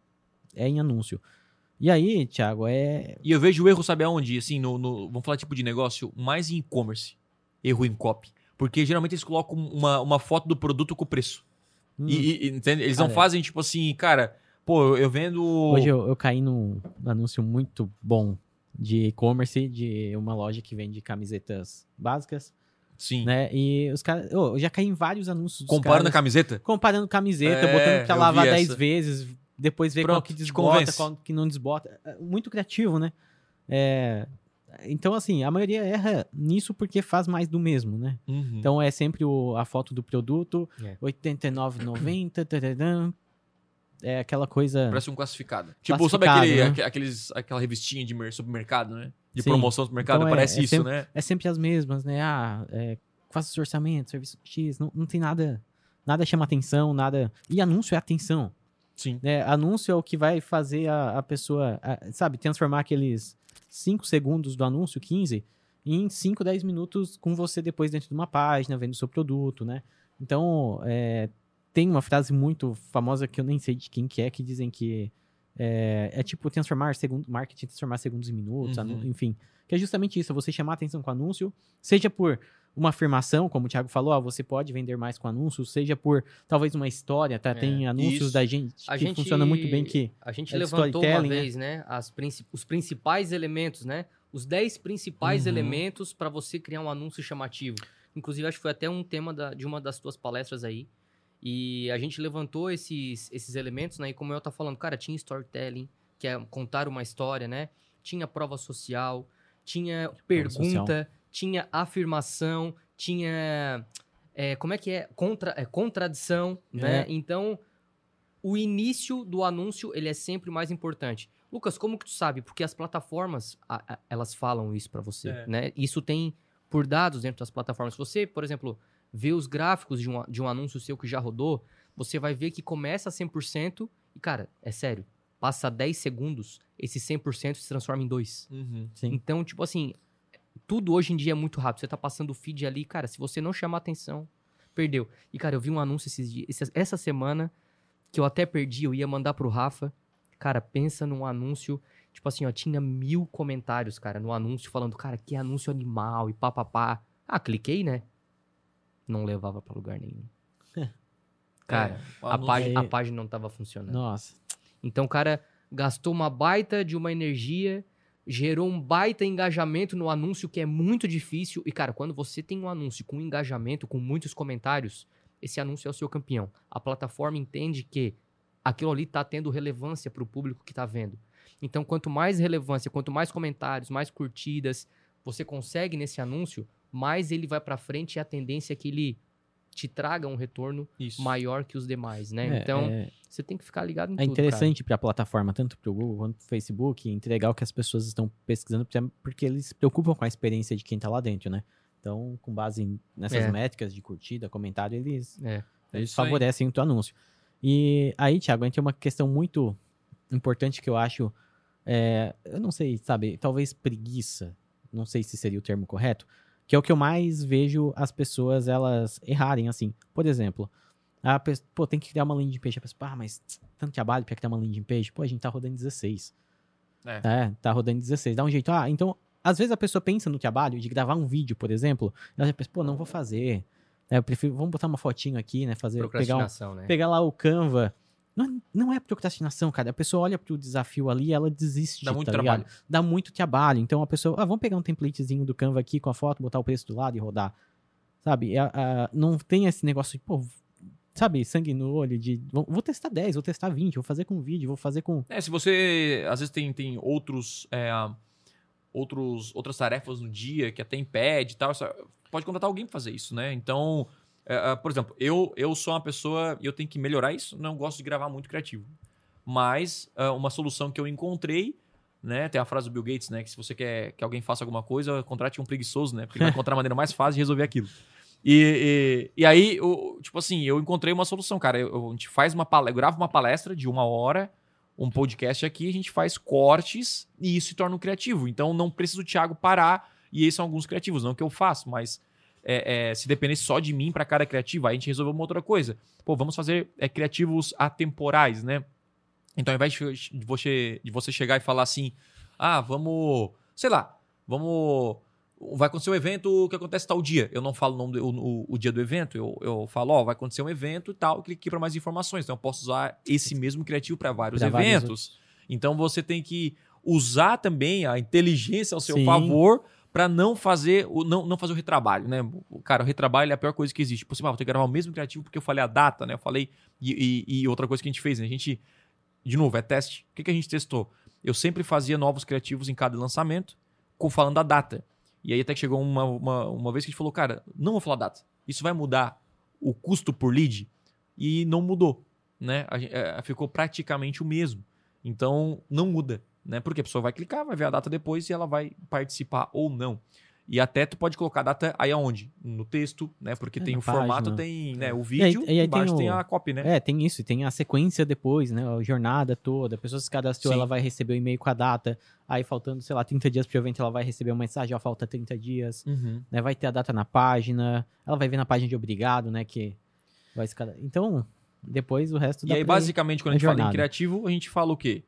é em anúncio. E aí, Thiago, é. E eu vejo o erro, sabe aonde? Assim, no, no- vamos falar tipo de negócio, mais em e-commerce. Erro em copy. Porque geralmente eles colocam uma, uma foto do produto com o preço. hum, E, e- entende? Eles não Cara, é. fazem tipo assim, cara, pô, eu, vendo. Hoje eu, eu caí num anúncio muito bom de e-commerce de uma loja que vende camisetas básicas, Sim. né? E os caras. ô, eu já caí em vários anúncios. Comparando a caras, camiseta? Comparando camiseta, É, botando pra lavar vi 10 essa. vezes, depois ver qual Pronto, que te desbota, qual que não desbota. É Muito criativo, né? É, Então, assim, a maioria erra nisso porque faz mais do mesmo, né? Uhum. Então é sempre o- a foto do produto, É. 89,90, tadadã. é aquela coisa. Parece um classificado. Tipo, sabe Classificado, aquele, né? aque- aqueles, aquela revistinha de mer- supermercado, né? De Sim. promoção do supermercado, Então é- parece é isso, sempre- né? é sempre as mesmas, né? Ah, é, faça seu orçamento, serviço X, não, não tem nada, nada chama atenção, nada. E anúncio é atenção, Sim. né? Anúncio é o que vai fazer a, a pessoa, a- sabe, transformar aqueles 5 segundos do anúncio, 15, em 5, 10 minutos com você depois dentro de uma página, vendo o seu produto, né? Então, é, tem uma frase muito famosa que eu nem sei de quem que é, que dizem que é, é tipo transformar segundo, marketing, transformar segundos em minutos, Uhum. enfim. Que é justamente isso, é você chamar atenção com o anúncio, seja por uma afirmação, como o Thiago falou, ó, você pode vender mais com anúncio, seja por talvez uma história, tá? É, Tem anúncios isso. da gente A que gente- funciona muito bem que A gente É levantou uma né? vez, né? as princi- os principais elementos, né? Os 10 principais Uhum. elementos para você criar um anúncio chamativo. Inclusive, acho que foi até um tema da- de uma das tuas palestras aí. E a gente levantou esses, esses elementos, né? E como eu tá falando, cara, tinha storytelling, que é contar uma história, né? Tinha prova social, tinha pergunta, tinha afirmação, tinha. é, como é que é? Contra, é, contradição, né? É. Então, o início do anúncio, ele é sempre mais importante. Lucas, como que tu sabe? Porque as plataformas, a- a- elas falam isso pra você, É. né? Isso tem por dados dentro das plataformas. Se você, por exemplo, vê os gráficos de um, de um anúncio seu que já rodou, você vai ver que começa a 100% e, cara, é sério, passa 10 segundos, esse 100% se transforma em 2. Uhum. Então, tipo assim, tudo hoje em dia é muito rápido. Você tá passando o feed ali, cara, se você não chamar atenção, perdeu. E, cara, eu vi um anúncio esses dias, essa- semana, que eu até perdi, eu ia mandar pro Rafa. Cara, pensa num anúncio, tipo assim, ó, tinha mil comentários, cara, no anúncio, falando, cara, que anúncio animal e papapá. Ah, cliquei, né? Não levava pra lugar nenhum. Cara, É, a, página, a é- página não tava funcionando. Nossa. Então o cara gastou uma baita de uma energia, gerou um baita engajamento no anúncio que é muito difícil. E, cara, quando você tem um anúncio com engajamento, com muitos comentários, esse anúncio é o seu campeão. A plataforma entende que aquilo ali tá tendo relevância para o público que tá vendo. Então, quanto mais relevância, quanto mais comentários, mais curtidas você consegue nesse anúncio, mais ele vai para frente e a tendência é que ele te traga um retorno Isso. maior que os demais, né? É, então, é, você tem que ficar ligado em é tudo, cara. interessante para a plataforma, tanto para o Google quanto para o Facebook, entregar o que as pessoas estão pesquisando, porque- eles se preocupam com a experiência de quem está lá dentro, né? Então, com base em- nessas É. métricas de curtida, comentário, eles, É. É eles favorecem o teu anúncio. E aí, Thiago, entra uma questão muito importante que eu acho, é, eu não sei, sabe, talvez preguiça, não sei se seria o termo correto, Que é o que eu mais vejo as pessoas elas errarem, assim. Por exemplo, a pessoa, pô, tem que criar uma landing page. A pessoa, ah, mas tanto trabalho pra criar uma landing page. Pô, a gente tá rodando 16. É. É, tá rodando 16. Dá um jeito. Ah, então, às vezes a pessoa pensa no trabalho de gravar um vídeo, por exemplo. Ela já pensa, pô, não vou fazer. É, eu prefiro, vamos botar uma fotinho aqui, né? Fazer, pegar, um, né? pegar lá o Canva. Não, não é procrastinação, cara. A pessoa olha pro desafio ali e ela desiste. Dá muito tá trabalho. ligado? Dá muito trabalho. Então a pessoa, ah, vamos pegar um templatezinho do Canva aqui com a foto, botar o preço do lado e rodar. Sabe? A- não tem esse negócio de, pô, sabe, sangue no olho de, vou, vou testar 10, vou testar 20, vou fazer com vídeo, vou fazer com. É, se você às vezes tem, tem outros, é, outros outras tarefas no dia que até impede e tal, pode contratar alguém para fazer isso, né? Então, é, por exemplo, eu, eu sou uma pessoa e eu tenho que melhorar isso, não gosto de gravar muito criativo. Mas é, uma solução que eu encontrei, né? Tem a frase do Bill Gates, né? Que se você quer que alguém faça alguma coisa, contrate um preguiçoso, né? Porque ele vai encontrar a maneira mais fácil de resolver aquilo. E, e, e aí, o- tipo assim, eu encontrei uma solução, cara. Eu, eu- a gente faz uma palestra, eu gravo uma palestra de uma hora, um podcast aqui, a gente faz cortes e isso se torna um criativo. Então não precisa o Thiago parar e esses são alguns criativos, não que eu faço, mas é, é, se dependesse só de mim para cada criativo, aí a gente resolveu uma outra coisa. Pô, vamos fazer é, criativos atemporais, né? Então ao invés de, você, de você chegar e falar assim, ah, vamos, sei lá, vamos vai acontecer um evento que acontece tal dia. Eu não falo o, nome do- o, o- dia do evento, eu, eu falo, ó, vai acontecer um evento e tal, clique aqui para mais informações. Então eu posso usar esse mesmo criativo para vários Pra vários eventos. Então você tem que usar também a inteligência ao seu Sim. favor para não fazer o não, não fazer o retrabalho, né? Cara, o retrabalho é a pior coisa que existe. Tipo assim, ah, vou ter que gravar o mesmo criativo porque eu falei a data, né? Eu falei e, e- e outra coisa que a gente fez, né? A gente de novo, é teste. O que, que a gente testou? Eu sempre fazia novos criativos em cada lançamento, falando a data. E aí até que chegou uma, uma, uma vez que a gente falou, cara, não vou falar data. Isso vai mudar o custo por lead? E não mudou, né? A gen- é, ficou praticamente o mesmo. Então, não muda, né? Porque a pessoa vai clicar, vai ver a data depois e ela vai participar ou não. E até tu pode colocar a data aí aonde? No texto, né? Porque É, tem o formato, página. tem né, o E aí- vídeo, e aí tem embaixo tem, o- a copy, né? É, tem isso, e tem a sequência depois, né? A jornada toda. A pessoa se cadastrou, Sim. ela vai receber o e-mail com a data. Aí, faltando, sei lá, 30 dias pro evento, ela vai receber uma mensagem, ó, falta 30 dias. Uhum. Né? Vai ter a data na página. Ela vai ver na página de obrigado, né? Que vai se cadastrar. Então, depois o resto E dá aí, basicamente, quando a na gente fala em jornada. criativo, a gente fala o quê?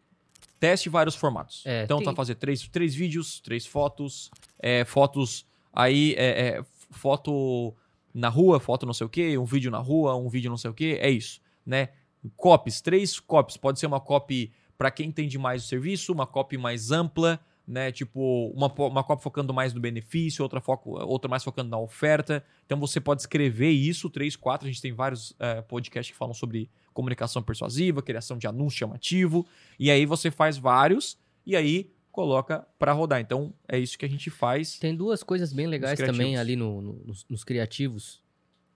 Teste vários formatos. É, então, tem- vai fazer três, três vídeos, três fotos, é, fotos aí, é, é, foto na rua, foto não sei o quê, um vídeo na rua, um vídeo não sei o quê, é isso, né? Copies, três copies. Pode ser uma copy para quem entende mais o serviço, uma copy mais ampla, né? Tipo, uma, uma copy focando mais no benefício, outra, foco, outra mais focando na oferta. Então você pode escrever isso, três, quatro. A gente tem vários é, podcasts que falam sobre comunicação persuasiva, criação de anúncio chamativo. E aí você faz vários e aí coloca para rodar. Então é isso que a gente faz. Tem duas coisas bem legais também ali no- no- nos, nos criativos.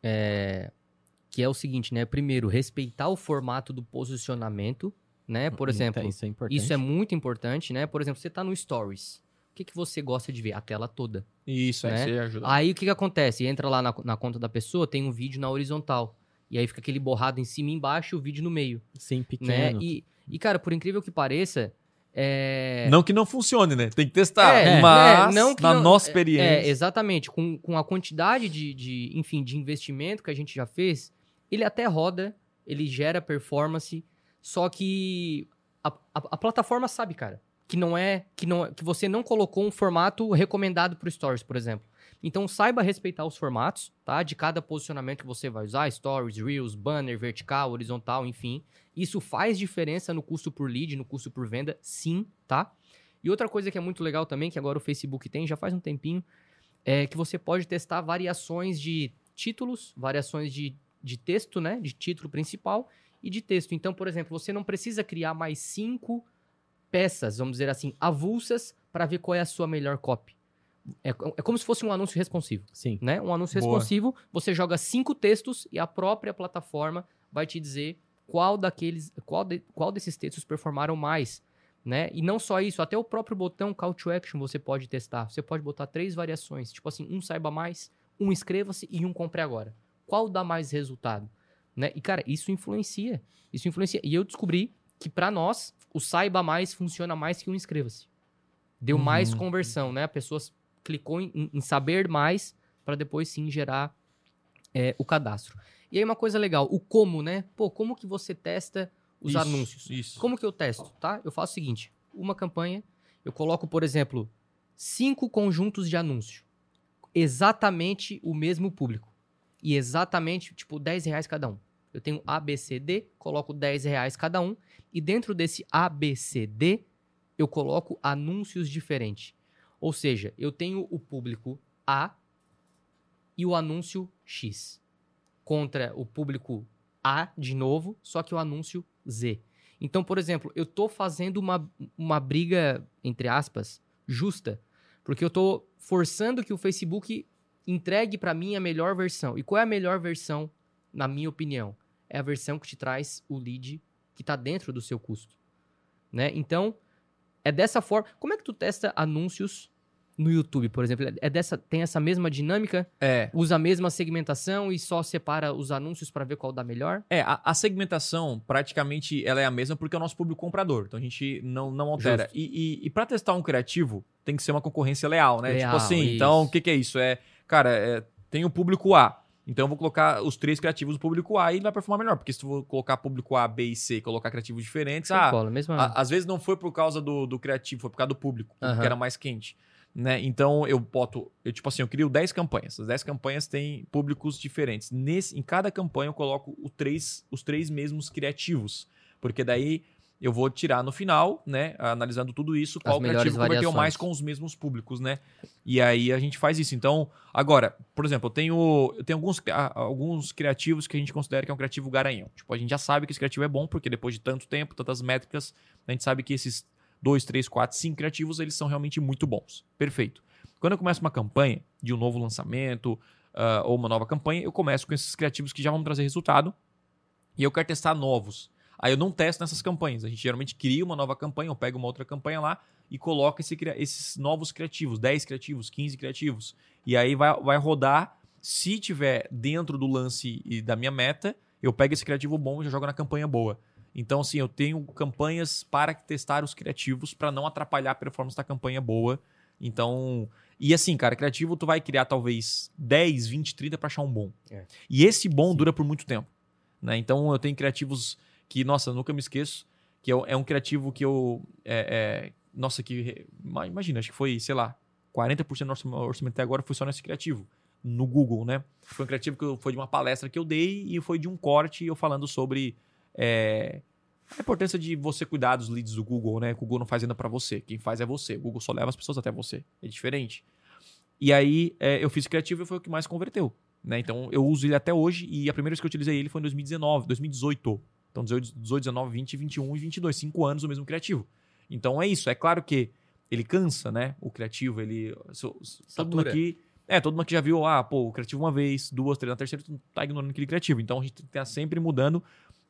é, que é o seguinte, né? Primeiro, respeitar o formato do posicionamento, né? Por Muita- exemplo, isso é importante. isso é muito importante, né? Por exemplo, você tá no Stories. O que, que você gosta de ver? A tela toda. Isso, aí Né? você ajuda. Aí o que, que acontece? Entra lá na, na conta da pessoa, tem um vídeo na horizontal. E aí fica aquele borrado em cima e embaixo e o vídeo no meio. Sim, Né? pequeno. E, e, cara, por incrível que pareça, é. Não que não funcione, né? Tem que testar. É, mas é, não que na não- nossa É, experiência. exatamente. Com, com a quantidade de, de, enfim, de investimento que a gente já fez, ele até roda, ele gera performance, só que a, a, a plataforma sabe, cara, que não é que não que você não colocou um formato recomendado para Stories, por exemplo. Então saiba respeitar os formatos, tá? De cada posicionamento que você vai usar, Stories, Reels, banner, vertical, horizontal, enfim. Isso faz diferença no custo por lead, no custo por venda, sim, tá? E outra coisa que é muito legal também, que agora o Facebook tem, já faz um tempinho, é que você pode testar variações de títulos, variações de, de texto, né? De título principal e de texto. Então, por exemplo, você não precisa criar mais cinco peças, vamos dizer assim, avulsas para ver qual é a sua melhor copy. É, é como se fosse um anúncio responsivo, Sim. né? Um anúncio Boa. responsivo, você joga cinco textos e a própria plataforma vai te dizer qual daqueles, qual, de- qual desses textos performaram mais, né? E não só isso, até o próprio botão Call to Action você pode testar. Você pode botar três variações, tipo assim, um saiba mais, um inscreva-se e um compre agora. Qual dá mais resultado? Né? E cara, isso influencia. Isso influencia. E eu descobri que pra nós o saiba mais funciona mais que o inscreva-se. Deu mais Uhum. conversão, né? Pessoas clicou em, em saber mais para depois sim gerar é, o cadastro. E aí uma coisa legal, o como, né? Pô, como que você testa os Isso, anúncios? Isso. Como que eu testo, tá? Eu faço o seguinte, uma campanha, eu coloco, por exemplo, cinco conjuntos de anúncio. Exatamente o mesmo público. E exatamente, tipo, 10 reais cada um. Eu tenho A, B, C, D, coloco 10 reais cada um. E dentro desse A, B, C, D, eu coloco anúncios diferentes. Ou seja, eu tenho o público A e o anúncio X. Contra o público A de novo, só que o anúncio Z. Então, por exemplo, eu tô fazendo uma, uma briga, entre aspas, justa, porque eu tô forçando que o Facebook entregue para mim a melhor versão. E qual é a melhor versão, na minha opinião? É a versão que te traz o lead que está dentro do seu custo. Né? Então, é dessa forma. Como é que tu testa anúncios no YouTube, por exemplo? É dessa, tem essa mesma dinâmica? É. Usa a mesma segmentação e só separa os anúncios para ver qual dá melhor? É, a, a segmentação, praticamente, ela é a mesma porque é o nosso público comprador. Então a gente não, não altera. Justo. E, e, e para testar um criativo, tem que ser uma concorrência leal, né? Leal, tipo assim, isso. então o que, que é isso? É, cara, é, tem o público A. Então eu vou colocar os três criativos do público A e ele vai performar melhor. Porque se tu for colocar público A, B e C e colocar criativos diferentes, Show ah, bola, mesma... a- às vezes não foi por causa do, do criativo, foi por causa do público, que era mais quente. Né? Então eu boto, eu tipo assim, eu crio 10 campanhas. As 10 campanhas têm públicos diferentes. Nesse, em cada campanha eu coloco três, os três mesmos criativos. Porque daí eu vou tirar no final, né? Analisando tudo isso, qual melhores criativo converteu mais com os mesmos públicos, né? E aí a gente faz isso. Então, agora, por exemplo, eu tenho, eu tenho alguns, ah, alguns criativos que a gente considera que é um criativo garanhão. Tipo, a gente já sabe que esse criativo é bom, porque depois de tanto tempo, tantas métricas, a gente sabe que esses dois, três, quatro, cinco criativos, eles são realmente muito bons. Perfeito. Quando eu começo uma campanha de um novo lançamento ah, ou uma nova campanha, eu começo com esses criativos que já vão trazer resultado e eu quero testar novos. Aí eu não testo nessas campanhas. A gente geralmente cria uma nova campanha, eu pego uma outra campanha lá e coloco esse esses novos criativos, 10 criativos, 15 criativos. E aí vai, vai rodar. Se tiver dentro do lance e da minha meta, eu pego esse criativo bom e já jogo na campanha boa. Então, assim, eu tenho campanhas para testar os criativos para não atrapalhar a performance da campanha boa. Então, e assim, cara, criativo tu vai criar talvez 10, 20, 30 para achar um bom. É. E esse bom dura por muito tempo. Né? Então, eu tenho criativos que, nossa, nunca me esqueço, que é, um- criativo que eu. é- é, nossa, que. ima- Imagina, acho que foi, sei lá, 40% do nosso orçamento até agora foi só nesse criativo. No Google, né? Foi um criativo que foi de uma palestra que eu dei e foi de um corte eu falando sobre é, a importância de você cuidar dos leads do Google, né? O Google não faz ainda pra você. Quem faz é você. O Google só leva as pessoas até você. É diferente. E aí é, eu fiz criativo e foi o que mais converteu. Né? Então eu uso ele até hoje e a primeira vez que eu utilizei ele foi em 2019, 2018. Então 18, 18 19, 20, 21 e 22. Cinco anos o mesmo criativo. Então é isso. É claro que ele cansa, né? O criativo, ele... so- so- Todo mundo aqui... É, todo mundo aqui já viu, ah, pô, o criativo uma vez, duas, três, na terceira tu tá ignorando aquele criativo. Então a gente tem que estar sempre mudando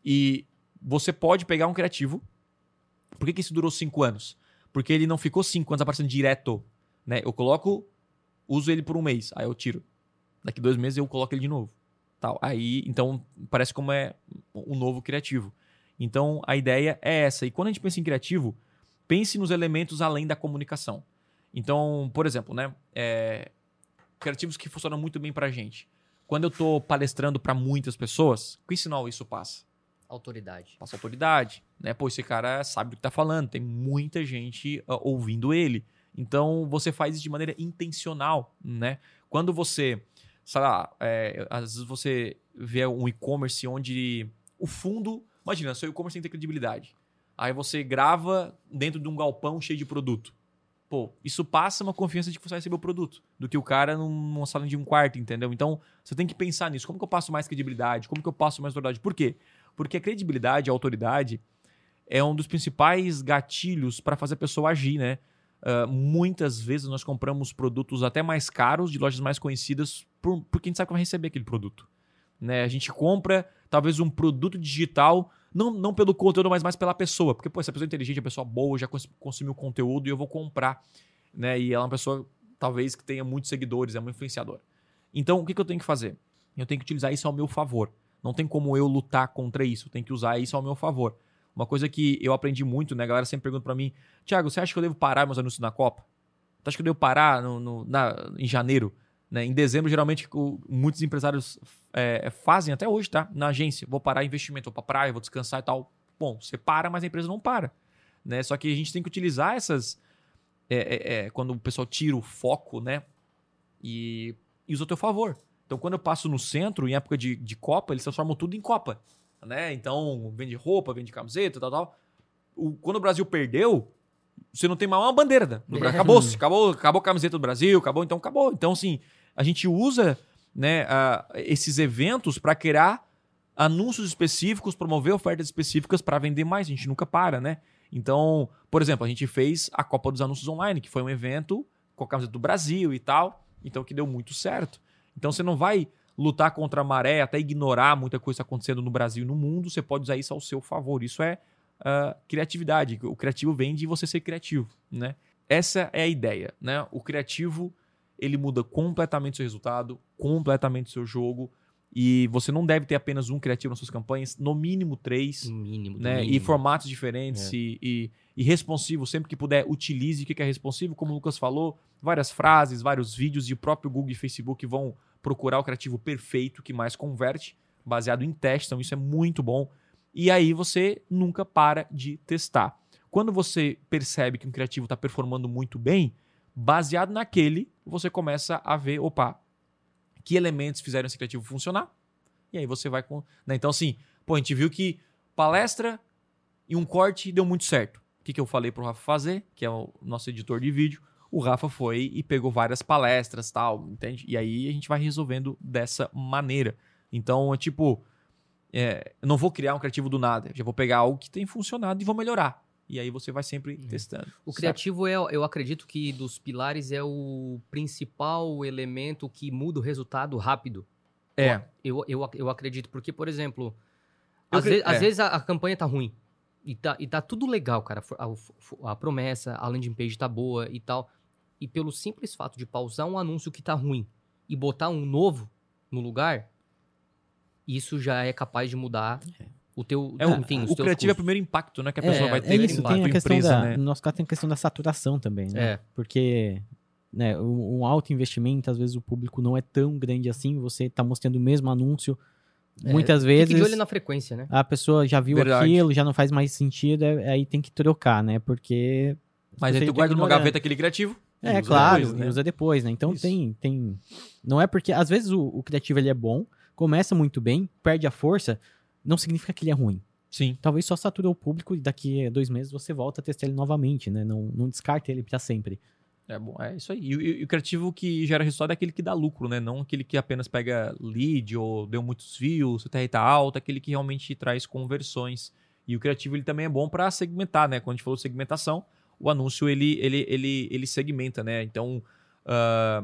e você pode pegar um criativo. Por que, que isso durou cinco anos? Porque ele não ficou cinco anos aparecendo direto. Né? Eu coloco, uso ele por um mês, aí eu tiro. Daqui dois meses eu coloco ele de novo. Tal. Aí, então, parece como é um novo criativo. Então, a ideia é essa. E quando a gente pensa em criativo, pense nos elementos além da comunicação. Então, por exemplo, né? é, criativos que funcionam muito bem pra gente. Quando eu tô palestrando pra muitas pessoas, que sinal isso passa? Autoridade. passa autoridade, né? Pô, esse cara sabe do que tá falando, tem muita gente ah, ouvindo ele. Então você faz isso de maneira intencional, né? Quando você, sei lá, é, às vezes você vê um e-commerce onde o fundo, imagina, seu e-commerce tem que ter credibilidade. Aí você grava dentro de um galpão cheio de produto. Pô, isso passa uma confiança de que você vai receber o produto, do que o cara num- numa sala de um quarto, entendeu? Então, você tem que pensar nisso. Como que eu passo mais credibilidade? Como que eu passo mais autoridade? Por quê? Porque a credibilidade, a autoridade, é um dos principais gatilhos para fazer a pessoa agir, né? Ah, muitas vezes nós compramos produtos até mais caros de lojas mais conhecidas por- porque a gente sabe que vai receber aquele produto. Né? A gente compra talvez um produto digital, não, não pelo conteúdo, mas mais pela pessoa. Porque, pô, essa pessoa é inteligente, a pessoa boa, já cons- consumiu conteúdo e eu vou comprar. Né? E ela é uma pessoa, talvez, que tenha muitos seguidores, é uma influenciadora. Então, o que, que eu tenho que fazer? Eu tenho que utilizar isso ao meu favor. Não tem como eu lutar contra isso, eu tenho que usar isso ao meu favor. Uma coisa que eu aprendi muito, né? A galera sempre pergunta pra mim, Thiago, você acha que eu devo parar meus anúncios na Copa? Tu acha que eu devo parar no, no- na- em janeiro? Né? Em dezembro, geralmente, o- muitos empresários é, fazem até hoje, tá? Na agência. Vou parar investimento, vou pra praia, vou descansar e tal. Bom, você para, mas a empresa não para. Né? Só que a gente tem que utilizar essas. é, é, é, quando o pessoal tira o foco, né? E, e usa ao teu favor. Então, quando eu passo no centro, em época de, de Copa, eles transformam tudo em Copa. Né? Então, vende roupa, vende camiseta, tal, tal. O- quando o Brasil perdeu, você não tem mais uma bandeira né? É. Acabou, acabou, acabou a camiseta do Brasil, acabou, então acabou. Então, assim, a gente usa né, a- esses eventos para criar anúncios específicos, promover ofertas específicas para vender mais. A gente nunca para, né? Então, por exemplo, a gente fez a Copa dos Anúncios Online, que foi um evento com a camiseta do Brasil e tal, então que deu muito certo. Então você não vai lutar contra a maré, até ignorar muita coisa acontecendo no Brasil e no mundo, você pode usar isso ao seu favor. Isso é ah, criatividade. O criativo vem de você ser criativo, né? Essa é a ideia, né? O criativo, ele muda completamente o seu resultado, completamente o seu jogo, e você não deve ter apenas um criativo nas suas campanhas, no mínimo três, No mínimo, né? E mínimo. formatos diferentes É. e, e, e responsivo, sempre que puder, utilize o que é responsivo, como o Lucas falou, várias frases, vários vídeos e o próprio Google e Facebook vão procurar o criativo perfeito que mais converte, baseado em teste, então isso é muito bom. E aí você nunca para de testar. Quando você percebe que um criativo está performando muito bem, baseado naquele, você começa a ver, opa, que elementos fizeram esse criativo funcionar? E aí você vai com. né? Então, assim, pô, a gente viu que palestra e um corte deu muito certo. O que, que eu falei pro Rafa fazer, que é o nosso editor de vídeo? O Rafa foi e pegou várias palestras tal, entende? E aí a gente vai resolvendo dessa maneira. Então, é tipo, é, eu não vou criar um criativo do nada. Eu já vou pegar algo que tem funcionado e vou melhorar. E aí você vai sempre testando. O criativo é, eu acredito que dos pilares é o principal elemento que muda o resultado rápido. É. Eu, eu, eu acredito, porque, por exemplo, às, acre- ve- às é. vezes a, a campanha tá ruim. E tá, e tá tudo legal, cara. A, a promessa, a landing page tá boa e tal. E pelo simples fato de pausar um anúncio que tá ruim e botar um novo no lugar, isso já é capaz de mudar o teu. É, o, enfim, o teus criativo é o primeiro impacto, né? Que a É, pessoa vai é ter isso, com tem a questão empresa, da, né? No nosso caso tem a questão da saturação também, né? É. Porque né, um um alto investimento, às vezes o público não é tão grande assim, você está mostrando o mesmo anúncio. É, Muitas Fique vezes de olho na frequência, né? a pessoa já viu Verdade. aquilo, já não faz mais sentido, é- aí tem que trocar, né? Porque. Mas aí tu guarda numa gaveta aquele criativo. É, usa claro, depois, né? e usa depois, né? Então Isso. tem, tem. Não é porque. Às vezes o, o criativo ele é bom, começa muito bem, perde a força, não significa que ele é ruim. Sim. Talvez só sature o público e daqui a dois meses você volta a testar ele novamente, né? Não, não descarte ele pra sempre. É bom, é isso aí. E, o- e o criativo que gera resultado é aquele que dá lucro, né? Não aquele que apenas pega lead ou deu muitos views, CTR tá alta, aquele que realmente traz conversões. E o criativo ele também é bom para segmentar, né? Quando a gente falou segmentação, o anúncio ele, ele, ele, ele segmenta, né? Então, ah,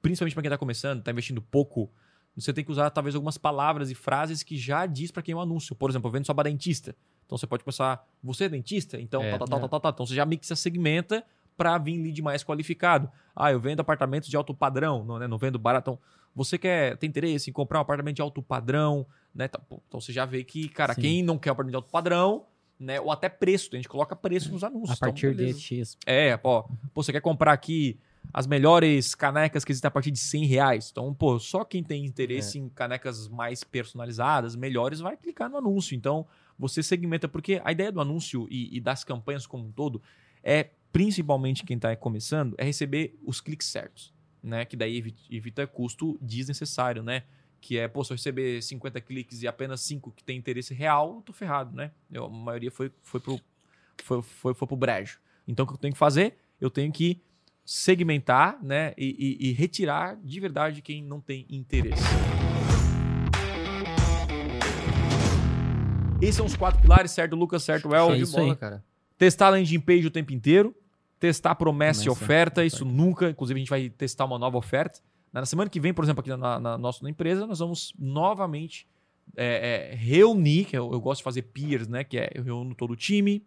principalmente para quem está começando, está investindo pouco, você tem que usar talvez algumas palavras e frases que já diz para quem é o anúncio. Por exemplo, eu vendo só para dentista. Então você pode começar, você é dentista? Então, É, tal, tal, é. tal, tal, tal. Então você já mixa, segmenta para vir lead mais qualificado. Ah, eu vendo apartamentos de alto padrão, não, né? não vendo barato. Então, você quer, tem interesse em comprar um apartamento de alto padrão, né? Tá, Então você já vê que, cara, Sim. quem não quer um apartamento de alto padrão, né? Ou até preço, a gente coloca preço nos anúncios. A partir então, de. X. É, pô, pô, você quer comprar aqui as melhores canecas que existem a partir de 100 reais. Então, pô, só quem tem interesse em canecas mais personalizadas, melhores, vai clicar no anúncio. Então, você segmenta, porque a ideia do anúncio e, e das campanhas como um todo é, principalmente quem está começando, é receber os cliques certos, né? Que daí evita, evita custo desnecessário, né? Que é, pô, se eu receber 50 cliques e apenas 5 que tem interesse real, eu tô ferrado, né? Eu- a maioria foi, foi, pro, foi, foi, foi pro brejo. Então, o que eu tenho que fazer? Eu tenho que segmentar, né? E, e- e retirar de verdade quem não tem interesse. Esses são os quatro pilares, certo, Lucas? Certo, El? É isso aí. cara. Testar a landing page o tempo inteiro. Testar promessa, e Promessa, oferta, isso nunca. Inclusive, a gente vai testar uma nova oferta. Na semana que vem, por exemplo, aqui na, na nossa na empresa, nós vamos novamente é, é, reunir, que eu, eu gosto de fazer peers, né? Que é eu reúno todo o time,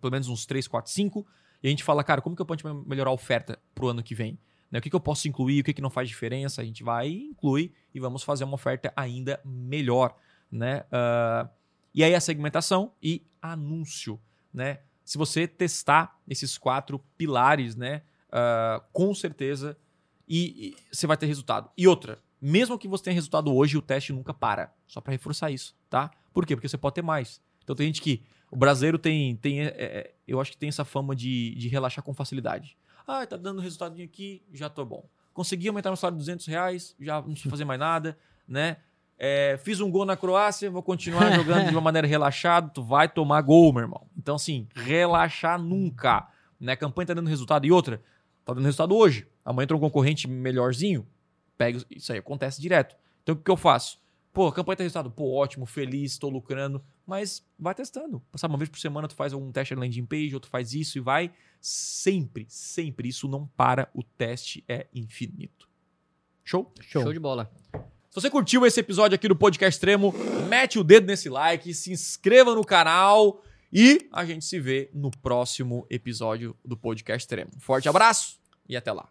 pelo menos uns 3, 4, 5, e a gente fala, cara, como que eu posso melhorar a oferta pro ano que vem? Né, o que, que eu posso incluir, o que, que não faz diferença? A gente vai e inclui e vamos fazer uma oferta ainda melhor. Né? Ah, e aí a segmentação e anúncio. Né? Se você testar esses quatro pilares, né? uh, com certeza, e, e, você vai ter resultado. E outra, mesmo que você tenha resultado hoje, o teste nunca para. Só para reforçar isso, tá? Por quê? Porque você pode ter mais. Então tem gente que. O brasileiro tem. tem é, é, eu acho que tem essa fama de, de relaxar com facilidade. Ah, tá dando resultadinho aqui, já tô bom. Consegui aumentar meu salário de 200 reais, já não preciso fazer mais nada, né? É, fiz um gol na Croácia, vou continuar jogando de uma maneira relaxada, tu vai tomar gol, meu irmão. Então, assim, relaxar nunca. Né? A campanha tá dando resultado. E outra, tá dando resultado hoje. Amanhã entra um concorrente melhorzinho, pega. Isso aí acontece direto. Então, o que eu faço? Pô, a campanha tá resultado. Pô, ótimo, feliz, estou lucrando. Mas vai testando. Sabe, uma vez por semana tu faz algum teste na landing page, outro faz isso e vai. Sempre, sempre. Isso não para. O teste é infinito. Show? Show, Show de bola. Se você curtiu esse episódio aqui do Podcast Extremo, mete o dedo nesse like, se inscreva no canal e a gente se vê no próximo episódio do Podcast Extremo. Forte abraço e até lá.